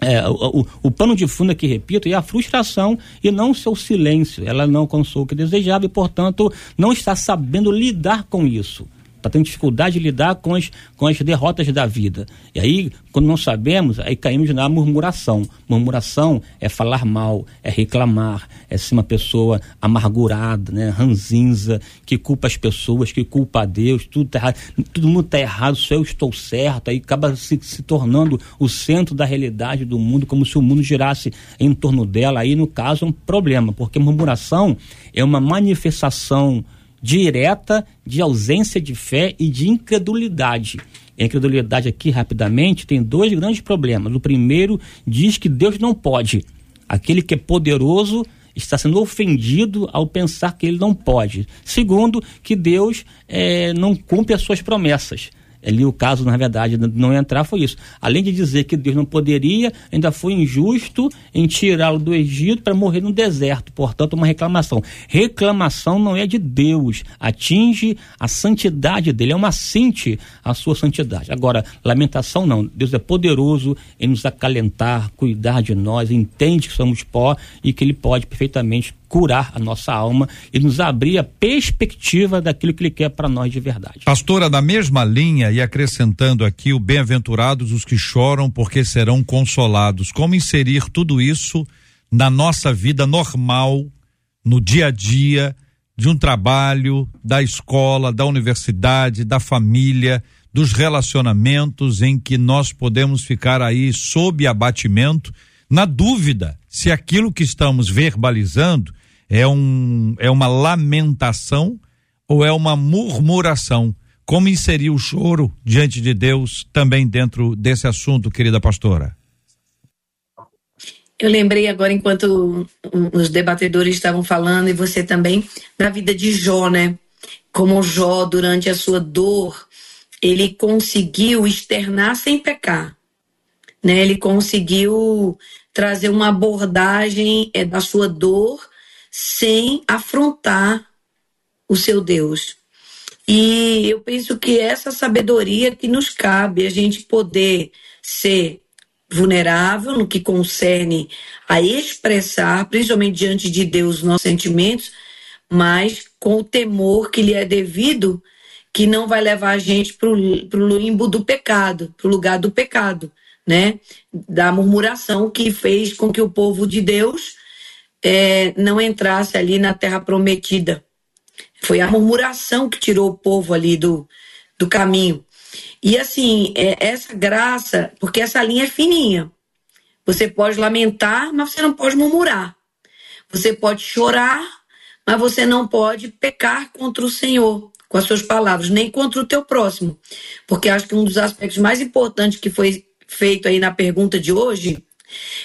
é, o, o, o, pano de fundo aqui, repito, é a frustração e não o seu silêncio. Ela não alcançou o que desejava e, portanto, não está sabendo lidar com isso está tendo dificuldade de lidar com as, com as derrotas da vida. E aí, quando não sabemos, aí caímos na murmuração. Murmuração é falar mal, é reclamar, é ser uma pessoa amargurada, né, ranzinza, que culpa as pessoas, que culpa a Deus, tudo tá errado, todo mundo está errado, só eu estou certo, aí acaba se, se tornando o centro da realidade do mundo, como se o mundo girasse em torno dela. Aí, no caso, é um problema, porque murmuração é uma manifestação direta de ausência de fé e de incredulidade. A incredulidade aqui, rapidamente, tem dois grandes problemas. O primeiro diz que Deus não pode. Aquele que é poderoso está sendo ofendido ao pensar que ele não pode. Segundo, que Deus é, não cumpre as suas promessas. Ali o caso, na verdade, não entrar foi isso. Além de dizer que Deus não poderia, ainda foi injusto em tirá-lo do Egito para morrer no deserto. Portanto, uma reclamação. Reclamação não é de Deus, atinge a santidade dele, é uma cinte a sua santidade. Agora, lamentação não. Deus é poderoso em nos acalentar, cuidar de nós, entende que somos pó e que ele pode perfeitamente curar a nossa alma e nos abrir a perspectiva daquilo que Ele quer para nós de verdade. Pastora, da mesma linha e acrescentando aqui o bem-aventurados os que choram porque serão consolados. Como inserir tudo isso na nossa vida normal, no dia a dia, de um trabalho, da escola, da universidade, da família, dos relacionamentos em que nós podemos ficar aí sob abatimento, na dúvida se aquilo que estamos verbalizando é, um, é uma lamentação ou é uma murmuração? Como inserir o choro diante de Deus também dentro desse assunto, querida pastora? Eu lembrei agora, enquanto os debatedores estavam falando, e você também, da vida de Jó, né? Como Jó, durante a sua dor, ele conseguiu externar sem pecar. Né? Ele conseguiu trazer uma abordagem é, da sua dor sem afrontar o seu Deus. E eu penso que essa sabedoria que nos cabe, a gente poder ser vulnerável no que concerne a expressar, principalmente diante de Deus, nossos sentimentos, mas com o temor que lhe é devido, que não vai levar a gente para o limbo do pecado, para o lugar do pecado, né? Da murmuração que fez com que o povo de Deus é, não entrasse ali na terra prometida. Foi a murmuração que tirou o povo ali do, do caminho. E assim, é, essa graça, porque essa linha é fininha. Você pode lamentar, mas você não pode murmurar. Você pode chorar, mas você não pode pecar contra o Senhor com as suas palavras, nem contra o teu próximo. Porque acho que um dos aspectos mais importantes que foi feito aí na pergunta de hoje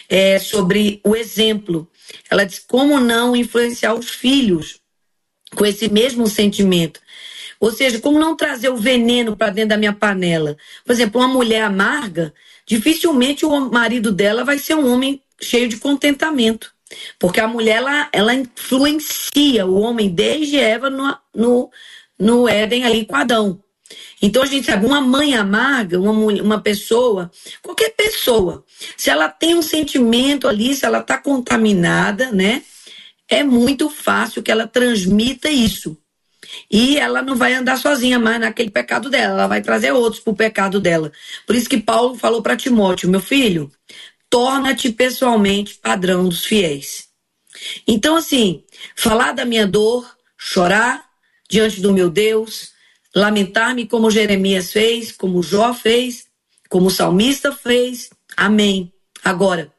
é sobre o exemplo. Ela diz como não influenciar os filhos com esse mesmo sentimento. Ou seja, como não trazer o veneno para dentro da minha panela? Por exemplo, uma mulher amarga, dificilmente o marido dela vai ser um homem cheio de contentamento. Porque a mulher, ela, ela influencia o homem desde Eva no, no, no Éden ali com Adão. Então a gente sabe, uma mãe amarga, uma, uma pessoa, qualquer pessoa, se ela tem um sentimento ali, se ela está contaminada, né? É muito fácil que ela transmita isso. E ela não vai andar sozinha mais naquele pecado dela, ela vai trazer outros para o pecado dela. Por isso que Paulo falou para Timóteo: meu filho, torna-te pessoalmente padrão dos fiéis. Então, assim, falar da minha dor, chorar diante do meu Deus, lamentar-me como Jeremias fez, como Jó fez, como o salmista fez. Amém. Agora,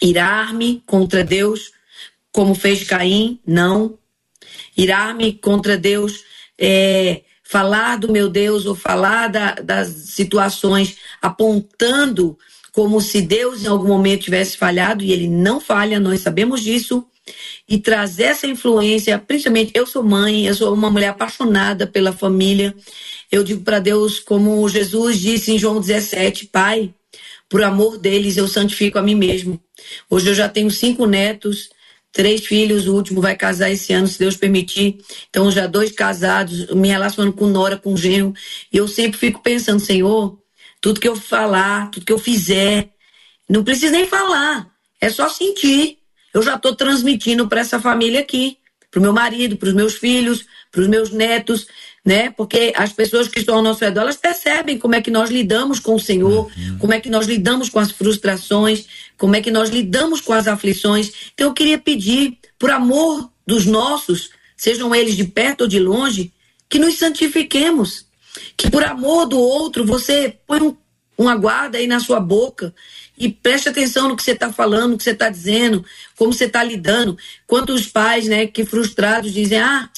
irar-me contra Deus, como fez Caim, não. Irar-me contra Deus, é, falar do meu Deus ou falar da, das situações apontando como se Deus em algum momento tivesse falhado e ele não falha, nós sabemos disso e trazer essa influência, principalmente eu sou mãe, eu sou uma mulher apaixonada pela família. Eu digo para Deus, como Jesus disse em João 17, Pai, por amor deles eu santifico a mim mesmo. Hoje eu já tenho cinco netos, três filhos, o último vai casar esse ano, se Deus permitir. Então já dois casados, me relacionando com Nora, com Genro. E eu sempre fico pensando, Senhor, tudo que eu falar, tudo que eu fizer, não precisa nem falar, é só sentir eu já estou transmitindo para essa família aqui, para o meu marido, para os meus filhos, para os meus netos, né? Porque as pessoas que estão ao nosso redor, elas percebem como é que nós lidamos com o Senhor, uhum. como é que nós lidamos com as frustrações, como é que nós lidamos com as aflições. Então eu queria pedir, por amor dos nossos, sejam eles de perto ou de longe, que nos santifiquemos. Que por amor do outro, você põe um, uma guarda aí na sua boca e preste atenção no que você está falando, no que você está dizendo, como você está lidando. Quantos pais, né, que frustrados dizem, ah,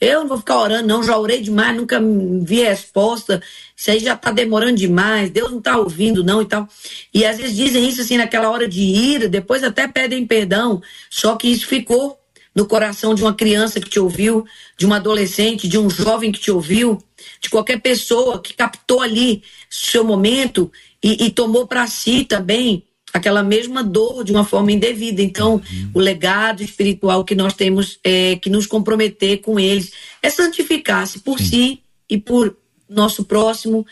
eu não vou ficar orando, não, já orei demais, nunca vi resposta, isso aí já está demorando demais, Deus não está ouvindo, não e tal. E às vezes dizem isso assim naquela hora de ira, depois até pedem perdão, só que isso ficou no coração de uma criança que te ouviu, de um adolescente, de um jovem que te ouviu, de qualquer pessoa que captou ali seu momento e, e tomou para si também aquela mesma dor de uma forma indevida. Então, uhum. o legado espiritual que nós temos é que nos comprometer com eles é santificar-se por Sim. si e por nosso próximo,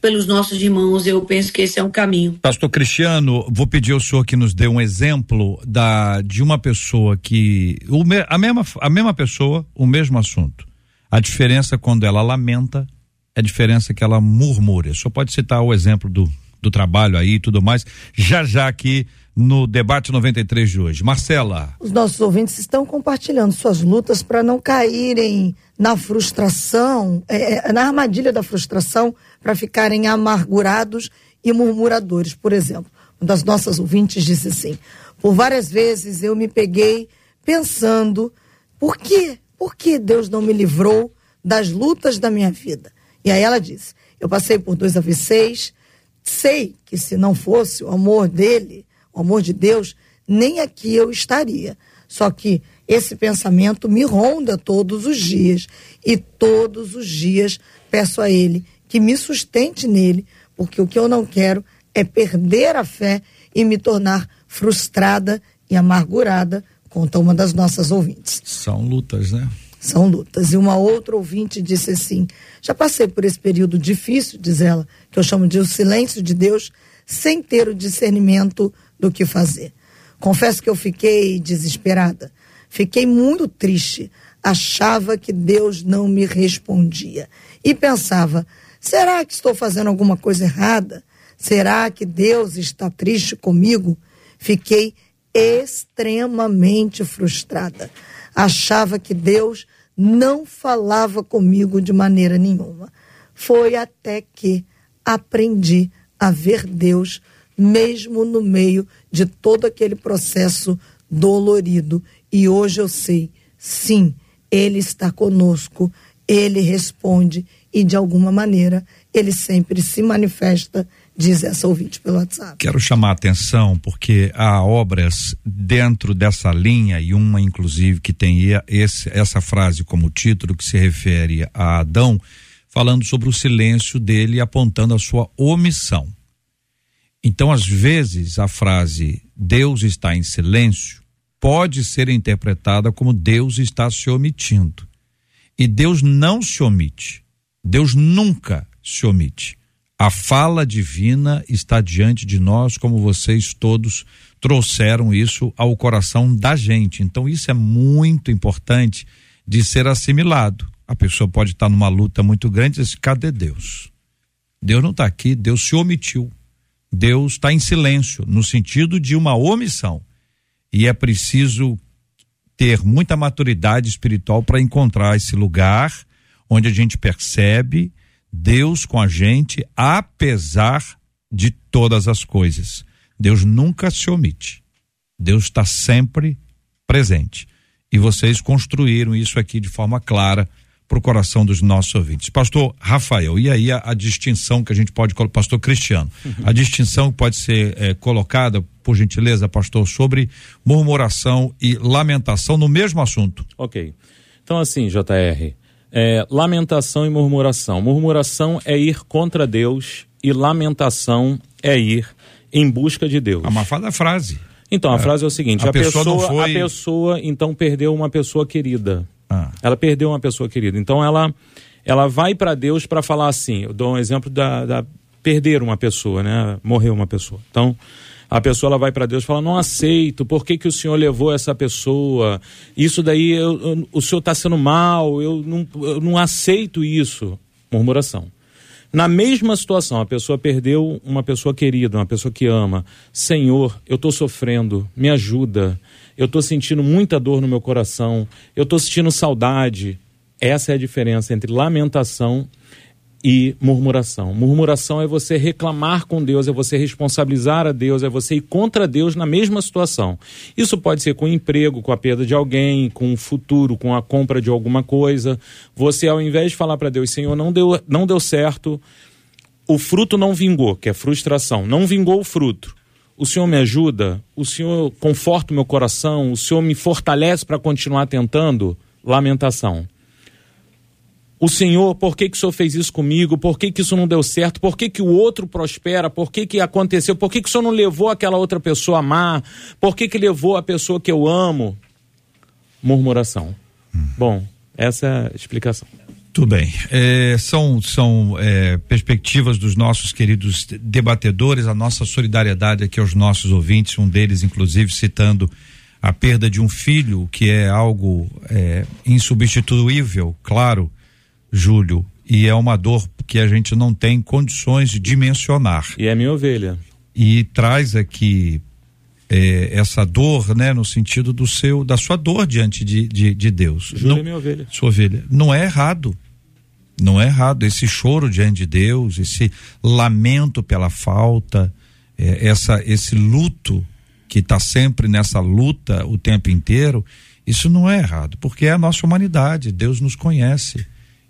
pelos nossos irmãos. Eu penso que esse é um caminho. Pastor Cristiano, vou pedir ao senhor que nos dê um exemplo da de uma pessoa que o, a mesma a mesma pessoa, o mesmo assunto. A diferença quando ela lamenta, é a diferença que ela murmura. O senhor pode citar o exemplo do do trabalho aí e tudo mais, já já aqui no debate 93 de hoje. Marcela. Os nossos ouvintes estão compartilhando suas lutas para não caírem na frustração, é, é na armadilha da frustração, para ficarem amargurados e murmuradores. Por exemplo, uma das nossas ouvintes disse assim: por várias vezes eu me peguei pensando, por que, por que Deus não me livrou das lutas da minha vida? E aí ela disse: eu passei por dois AVCs, Sei que se não fosse o amor dele, amor de Deus, nem aqui eu estaria. Só que esse pensamento me ronda todos os dias e todos os dias peço a ele que me sustente nele, porque o que eu não quero é perder a fé e me tornar frustrada e amargurada, conta uma das nossas ouvintes. São lutas, né? São lutas. E uma outra ouvinte disse assim: já passei por esse período difícil, diz ela, que eu chamo de o silêncio de Deus, sem ter o discernimento do que fazer. Confesso que eu fiquei desesperada, fiquei muito triste, achava que Deus não me respondia e pensava: será que estou fazendo alguma coisa errada? Será que Deus está triste comigo? Fiquei extremamente frustrada. Achava que Deus não falava comigo de maneira nenhuma. Foi até que aprendi a ver Deus, mesmo no meio de todo aquele processo dolorido. E hoje eu sei, sim, Ele está conosco, Ele responde e de alguma maneira Ele sempre se manifesta diz essa ouvinte pelo WhatsApp. Quero chamar a atenção porque há obras dentro dessa linha e uma inclusive que tem esse, essa frase como título que se refere a Adão, falando sobre o silêncio dele apontando a sua omissão. Então, às vezes, a frase Deus está em silêncio pode ser interpretada como Deus está se omitindo. E Deus não se omite. Deus nunca se omite. A fala divina está diante de nós, como vocês todos trouxeram isso ao coração da gente. Então, isso é muito importante de ser assimilado. A pessoa pode estar numa luta muito grande e dizer: cadê Deus? Deus não está aqui, Deus se omitiu. Deus está em silêncio, no sentido de uma omissão. E é preciso ter muita maturidade espiritual para encontrar esse lugar onde a gente percebe Deus com a gente, apesar de todas as coisas. Deus nunca se omite. Deus está sempre presente. E vocês construíram isso aqui de forma clara para o coração dos nossos ouvintes. Pastor Rafael, e aí a, a distinção que a gente pode colocar, pastor Cristiano, uhum. a distinção que pode ser é, colocada, por gentileza, pastor, sobre murmuração e lamentação no mesmo assunto. Ok. Então, assim, JR, é, lamentação e murmuração. Murmuração é ir contra Deus e lamentação é ir em busca de Deus. A mafada é frase. Então, a é. frase é o seguinte: a, a pessoa, pessoa foi... a pessoa então perdeu uma pessoa querida. Ah. Ela perdeu uma pessoa querida. Então ela ela vai para Deus para falar assim. Eu dou um exemplo da, da perder uma pessoa, né? Morreu uma pessoa. Então a pessoa ela vai para Deus e fala: Não aceito, por que, que o Senhor levou essa pessoa? Isso daí, eu, eu, o Senhor está sendo mal, eu não, eu não aceito isso. Murmuração. Na mesma situação, a pessoa perdeu uma pessoa querida, uma pessoa que ama. Senhor, eu estou sofrendo, me ajuda. Eu estou sentindo muita dor no meu coração, eu estou sentindo saudade. Essa é a diferença entre lamentação e murmuração. Murmuração é você reclamar com Deus, é você responsabilizar a Deus, é você ir contra Deus na mesma situação. Isso pode ser com o emprego, com a perda de alguém, com o futuro, com a compra de alguma coisa. Você, ao invés de falar para Deus, Senhor, não deu, não deu certo, o fruto não vingou, que é frustração, não vingou o fruto. O Senhor me ajuda, o Senhor conforta o meu coração, o Senhor me fortalece para continuar tentando. Lamentação o Senhor, por que, que o Senhor fez isso comigo? Por que, que isso não deu certo? Por que, que o outro prospera? Por que, que aconteceu? Por que, que o Senhor não levou aquela outra pessoa a amar? Por que, que levou a pessoa que eu amo? Murmuração. Hum. Bom, essa é a explicação. Tudo bem. É, são são é, perspectivas dos nossos queridos debatedores, a nossa solidariedade aqui aos nossos ouvintes, um deles, inclusive, citando a perda de um filho, que é algo é, insubstituível, claro Júlio, e é uma dor que a gente não tem condições de dimensionar. E é minha ovelha. E traz aqui é, essa dor, né, no sentido do seu, da sua dor diante de, de, de Deus. Não, é minha ovelha. Sua ovelha. Não é errado. Não é errado. Esse choro diante de Deus, esse lamento pela falta, é, essa, esse luto que está sempre nessa luta o tempo inteiro, isso não é errado, porque é a nossa humanidade. Deus nos conhece.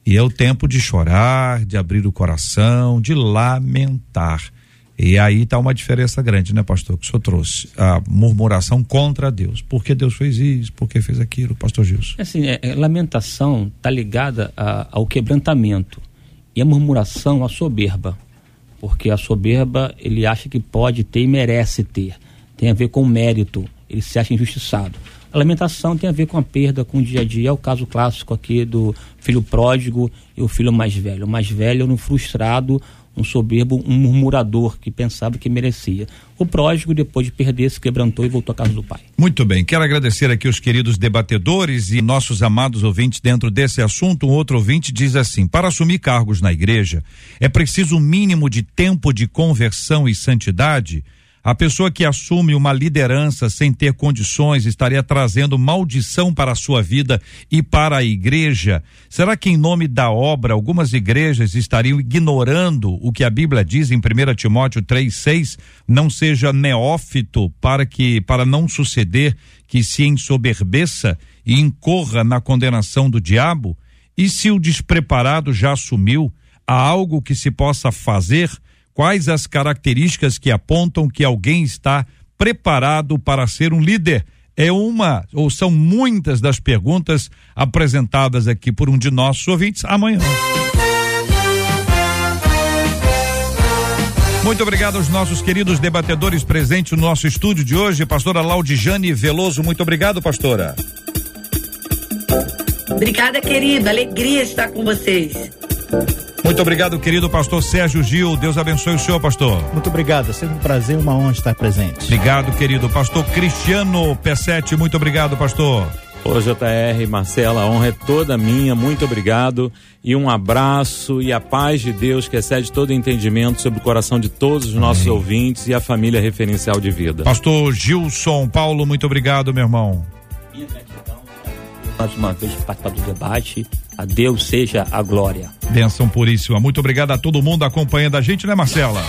E é o tempo de chorar, de abrir o coração, de lamentar. E aí está uma diferença grande, né, pastor, que o senhor trouxe. A murmuração contra Deus. Por que Deus fez isso? Por que fez aquilo, pastor Gilson? Assim, é, é, lamentação está ligada a, ao quebrantamento. E a murmuração à soberba. Porque a soberba, ele acha que pode ter e merece ter. Tem a ver com mérito. Ele se acha injustiçado. A lamentação tem a ver com a perda, com o dia a dia. É o caso clássico aqui do filho pródigo e o filho mais velho. O mais velho um frustrado, um soberbo, um murmurador que pensava que merecia. O pródigo, depois de perder, se quebrantou e voltou à casa do pai. Muito bem, quero agradecer aqui os queridos debatedores e nossos amados ouvintes dentro desse assunto. Um outro ouvinte diz assim: para assumir cargos na igreja, é preciso um mínimo de tempo de conversão e santidade a pessoa que assume uma liderança sem ter condições estaria trazendo maldição para a sua vida e para a igreja. Será que, em nome da obra, algumas igrejas estariam ignorando o que a Bíblia diz em 1 Timóteo 3,6? Não seja neófito para que, para não suceder que se ensoberbeça e incorra na condenação do diabo? E se o despreparado já assumiu, há algo que se possa fazer? Quais as características que apontam que alguém está preparado para ser um líder? É uma ou são muitas das perguntas apresentadas aqui por um de nossos ouvintes amanhã. Muito obrigado aos nossos queridos debatedores presentes no nosso estúdio de hoje. Pastora Laudijane Veloso, muito obrigado, pastora. Obrigada, querido. Alegria estar com vocês. Muito obrigado, querido pastor Sérgio Gil. Deus abençoe o senhor, pastor. Muito obrigado. É sempre um prazer e uma honra estar presente. Obrigado, querido pastor Cristiano P7. Muito obrigado, pastor. Ô JR, Marcela, a honra é toda minha, muito obrigado e um abraço e a paz de Deus que excede todo entendimento sobre o coração de todos os nossos Amém. ouvintes e a família referencial de vida. Pastor Gilson Paulo, muito obrigado, meu irmão. Mais uma vez participar do debate. A Deus seja a glória. Benção puríssima. Muito obrigado a todo mundo acompanhando a gente, né, Marcela?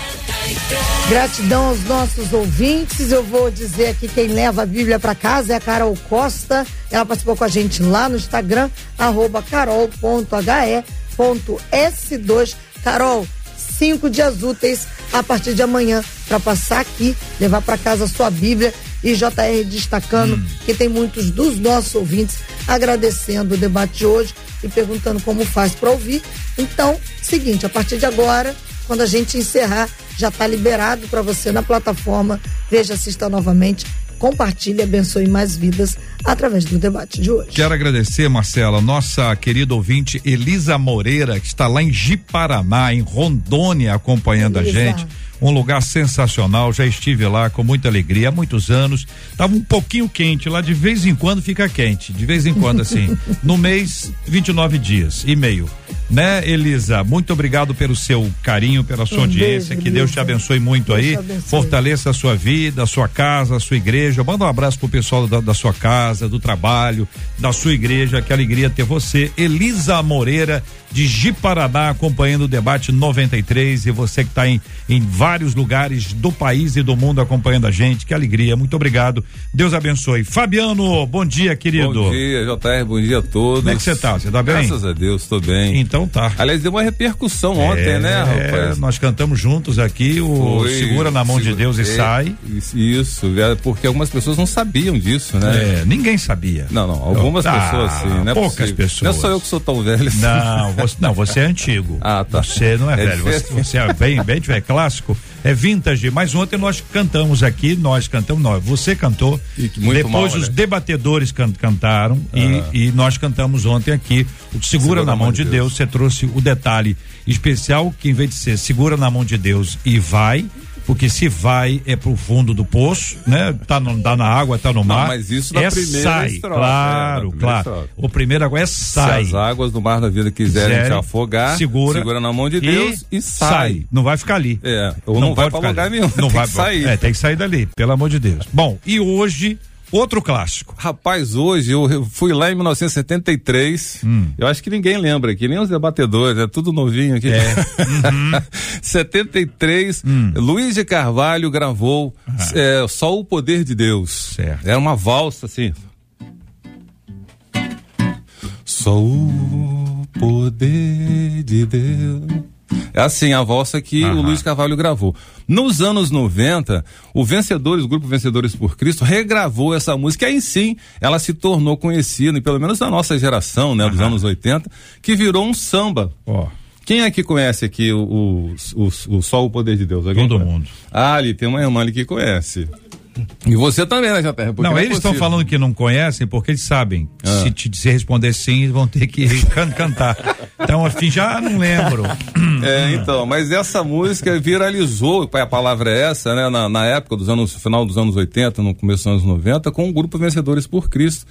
Gratidão aos nossos ouvintes. Eu vou dizer aqui quem leva a Bíblia para casa é a Carol Costa. Ela participou com a gente lá no Instagram, arroba carol.he.s2. Carol, cinco dias úteis a partir de amanhã para passar aqui, levar para casa a sua Bíblia e JR destacando que tem muitos dos nossos ouvintes agradecendo o debate de hoje e perguntando como faz para ouvir. Então, seguinte, a partir de agora, quando a gente encerrar, já está liberado para você na plataforma. Veja, assista novamente, compartilhe, abençoe mais vidas através do debate de hoje. Quero agradecer, Marcela, nossa querida ouvinte Elisa Moreira, que está lá em Jiparaná, em Rondônia, acompanhando Elisa. a gente. Um lugar sensacional, já estive lá com muita alegria há muitos anos. Tava um pouquinho quente lá, de vez em quando fica quente, de vez em quando assim. no mês, 29 dias e meio. Né, Elisa? Muito obrigado pelo seu carinho, pela sua Um audiência. beijo, que Deus te abençoe muito Deus aí. abençoe. Fortaleça a sua vida, a sua casa, a sua igreja. Manda um abraço pro pessoal da, da sua casa, do trabalho, da sua igreja. Que alegria ter você. Elisa Moreira, de Jiparaná, acompanhando o debate 93. E você que está em, em vários lugares do país e do mundo acompanhando a gente. Que alegria. Muito obrigado. Deus abençoe. Fabiano, bom dia, querido. Bom dia, JR, bom dia a todos. Como é que você tá? Você tá bem? Graças a Deus, tô bem. Então tá. Aliás, deu uma repercussão ontem, É, né, rapaz? Nós cantamos juntos aqui o Foi, Segura na mão de segura- Deus e é, sai. Isso, é, porque algumas pessoas não sabiam disso, né? É, ninguém sabia. Não, não, algumas Ah, pessoas sim, né? poucas pessoas. Não é só eu que sou tão velho assim. Não, você, não, você é antigo. Ah, tá. Você não é, É velho. Você, você é bem, bem, é clássico. É vintage. Mas ontem nós cantamos aqui, nós cantamos, nós. Você cantou. E muito depois mal, os né? debatedores can- cantaram Ah. e, e nós cantamos ontem aqui. O Segura, na mão de Deus. Você trouxe o detalhe especial que em vez de ser segura na mão de Deus e vai. Porque se vai é pro fundo do poço, né? Tá, no, tá na água, tá no mar. mas isso na é primeira sai, estrofe, é, claro, primeira claro. estrofe. O primeiro agora é sai. Se as águas do mar da vida quiserem Quiserem, te afogar, segura, na mão de Deus e, sai. Não vai ficar ali. É, ou não, vai pode pra ficar lugar nenhum. Não tem vai que sair. É, tem que sair dali, pelo amor de Deus. Bom, e hoje, outro clássico. Rapaz, hoje eu fui lá em 1973. Hum. Eu acho que ninguém lembra aqui, nem os debatedores, é tudo novinho aqui. É. Uhum. 73, Hum. Luiz de Carvalho gravou é, Só o Poder de Deus. Ah. Certo. Era uma valsa assim. Só o poder de Deus. É assim, a valsa que o. Luiz Carvalho gravou. Nos anos 90, o Vencedores, o grupo Vencedores por Cristo, regravou essa música. E aí sim, ela se tornou conhecida, e pelo menos da nossa geração, né, dos anos 80, que virou um samba. Ó, Quem é que conhece aqui o, o, o, o Só o Poder de Deus? Alguém Todo conhece? mundo. Ah, ali tem uma irmã ali que conhece. E você também, né, JR? Porque não, é eles estão possível. falando que não conhecem porque eles sabem. Ah. Se, te, se responder sim, vão ter que can- cantar. Então, assim, já não lembro. É, então, mas essa música viralizou, a palavra é essa, né? Na, na época dos anos, final dos anos 80, no começo dos anos 90, com o grupo Vencedores por Cristo.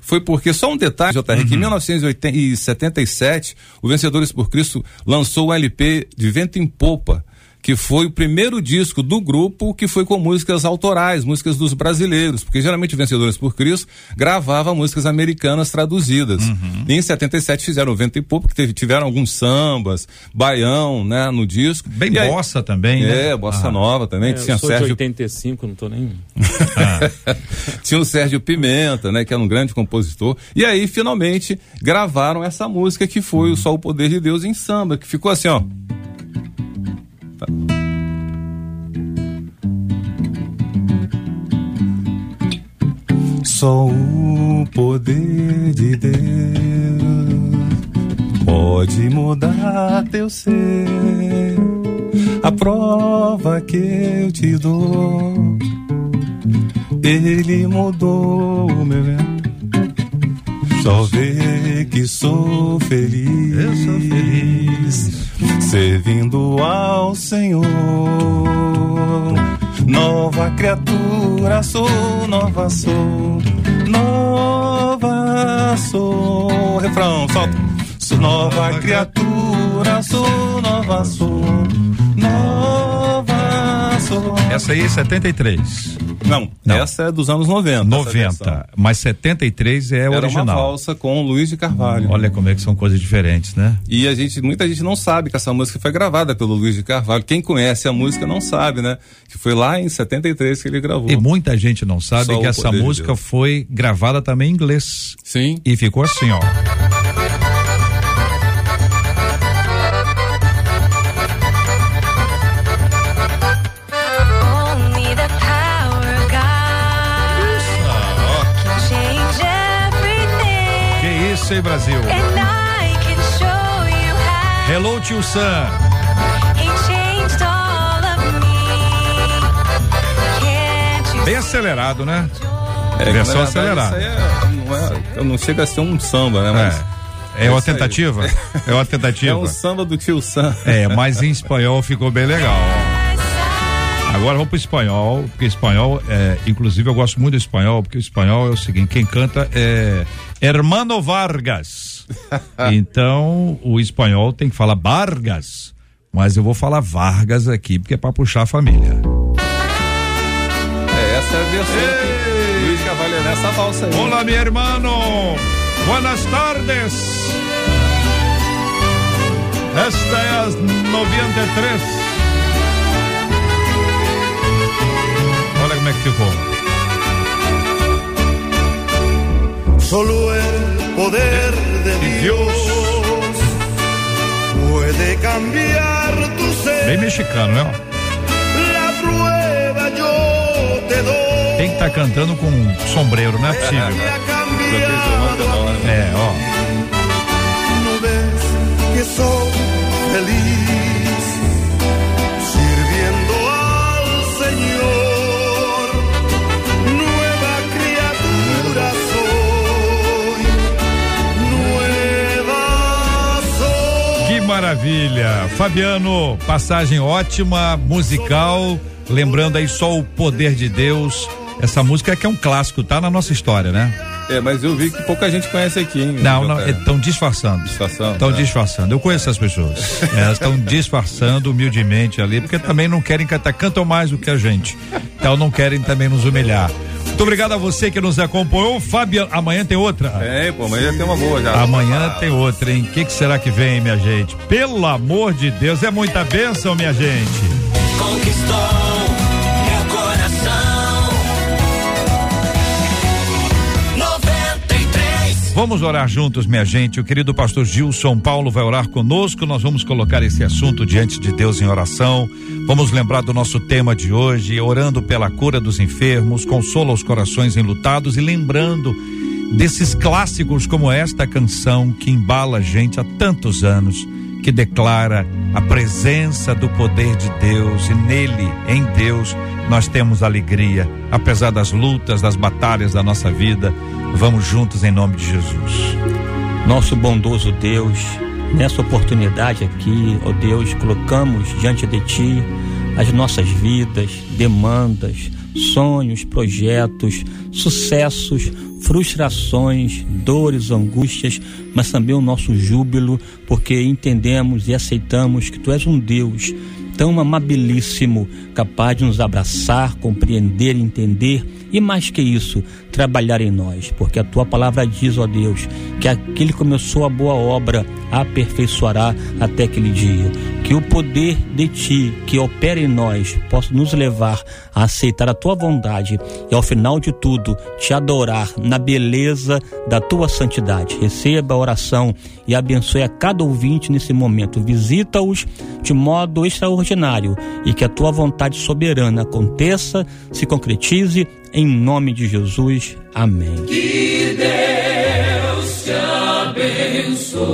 Foi porque, só um detalhe, JR, que em 1977, o Vencedores por Cristo lançou o LP de Vento em Popa, que foi o primeiro disco do grupo que foi com músicas autorais, músicas dos brasileiros, porque geralmente Vencedores por Cristo gravava músicas americanas traduzidas. E em 77 fizeram o Vento em Popa, que teve, tiveram alguns sambas, baião, né, no disco. Bem E aí- bossa também, né? É, bossa Ah. nova também, É, que eu tinha sou de Sérgio 85, não tô nem. tinha o Sérgio Pimenta, né, que era um grande compositor. E aí, finalmente, gravaram essa música que foi o Só o Poder de Deus em samba, que ficou assim, ó. Só o poder de Deus pode mudar teu ser. A prova que eu te dou, ele mudou o meu. Só vê que sou feliz. Eu sou feliz Servindo ao Senhor. Nova criatura sou, nova sou. Nova sou. Refrão, solta. Sou nova criatura, sou nova sou. Nova. Essa aí é 73. Não, Não. essa é dos anos 90. essa 90. versão. Mas 73 é o Era uma original. valsa com Luiz de Carvalho. Olha como é que são coisas diferentes, né? E a gente, muita gente não sabe que essa música foi gravada pelo Luiz de Carvalho. Quem conhece a música não sabe, né? Que foi lá em 73 que ele gravou. E muita gente não sabe Só que o essa de música Deus. foi gravada também em inglês. Sim. E ficou assim, ó. Brasil? And I can show you how Hello, tio Sam. Bem acelerado, né? É, Versão acelerada. Isso aí é, não, é, não chega a ser um samba, né? Mas É, é uma tentativa? É uma tentativa? É um samba do tio Sam. É, mas em espanhol ficou bem legal. Agora vamos pro espanhol, porque espanhol, é, inclusive eu gosto muito do espanhol, porque o espanhol é o seguinte, quem canta é Hermano Vargas. Então, o espanhol tem que falar Vargas, mas eu vou falar Vargas aqui, porque é pra puxar a família. É, essa é a versão que Luiz Carvalho é nessa valsa aí. Olá, meu hermano. Buenas tardes. Esta é a 93. Como é que ficou. Solo el poder de Dios puede cambiar tu ser. Bem mexicano, né? La prueba yo te doy. Tem que estar cantando com um sombreiro, não é possível. É, ó. No ves que soy feliz maravilha. Fabiano, passagem ótima, musical. Lembrando aí só o poder de Deus. Essa música que é um clássico, tá na nossa história, né? É, mas eu vi que pouca gente conhece aqui, hein? Não, não, estão disfarçando. Disfarçando, Estão né? disfarçando. Eu conheço essas pessoas. Elas estão disfarçando humildemente ali, porque também não querem cantar, cantam mais do que a gente. Então não querem também nos humilhar. Muito obrigado a você que nos acompanhou. Fabiano, amanhã tem outra. É, pô, amanhã tem uma boa já. Amanhã tem outra, hein? O que, que será que vem, minha gente? Pelo amor de Deus, é muita bênção, minha gente. Conquistou Vamos orar juntos, minha gente. O querido pastor Gilson Paulo vai orar conosco. Nós vamos colocar esse assunto diante de Deus em oração. Vamos lembrar do nosso tema de hoje, orando pela cura dos enfermos, consola os corações enlutados e lembrando desses clássicos como esta canção que embala a gente há tantos anos, que declara a presença do poder de Deus e nele, em Deus, nós temos alegria, apesar das lutas, das batalhas da nossa vida. Vamos juntos em nome de Jesus. Nosso bondoso Deus, nessa oportunidade aqui, ó Deus, colocamos diante de Ti as nossas vidas, demandas, sonhos, projetos, sucessos, frustrações, dores, angústias, mas também o nosso júbilo, porque entendemos e aceitamos que Tu és um Deus tão amabilíssimo, capaz de nos abraçar, compreender, entender e mais que isso, trabalhar em nós, porque a tua palavra diz, ó Deus, que aquele que começou a boa obra aperfeiçoará até aquele dia. que o poder de ti que opera em nós possa nos levar a aceitar a tua vontade e ao final de tudo te adorar na beleza da tua santidade. Receba a oração e abençoe a cada ouvinte nesse momento. Visita-os de modo extraordinário e que a tua vontade soberana aconteça, se concretize em nome de Jesus. Amém. Que Deus te abençoe.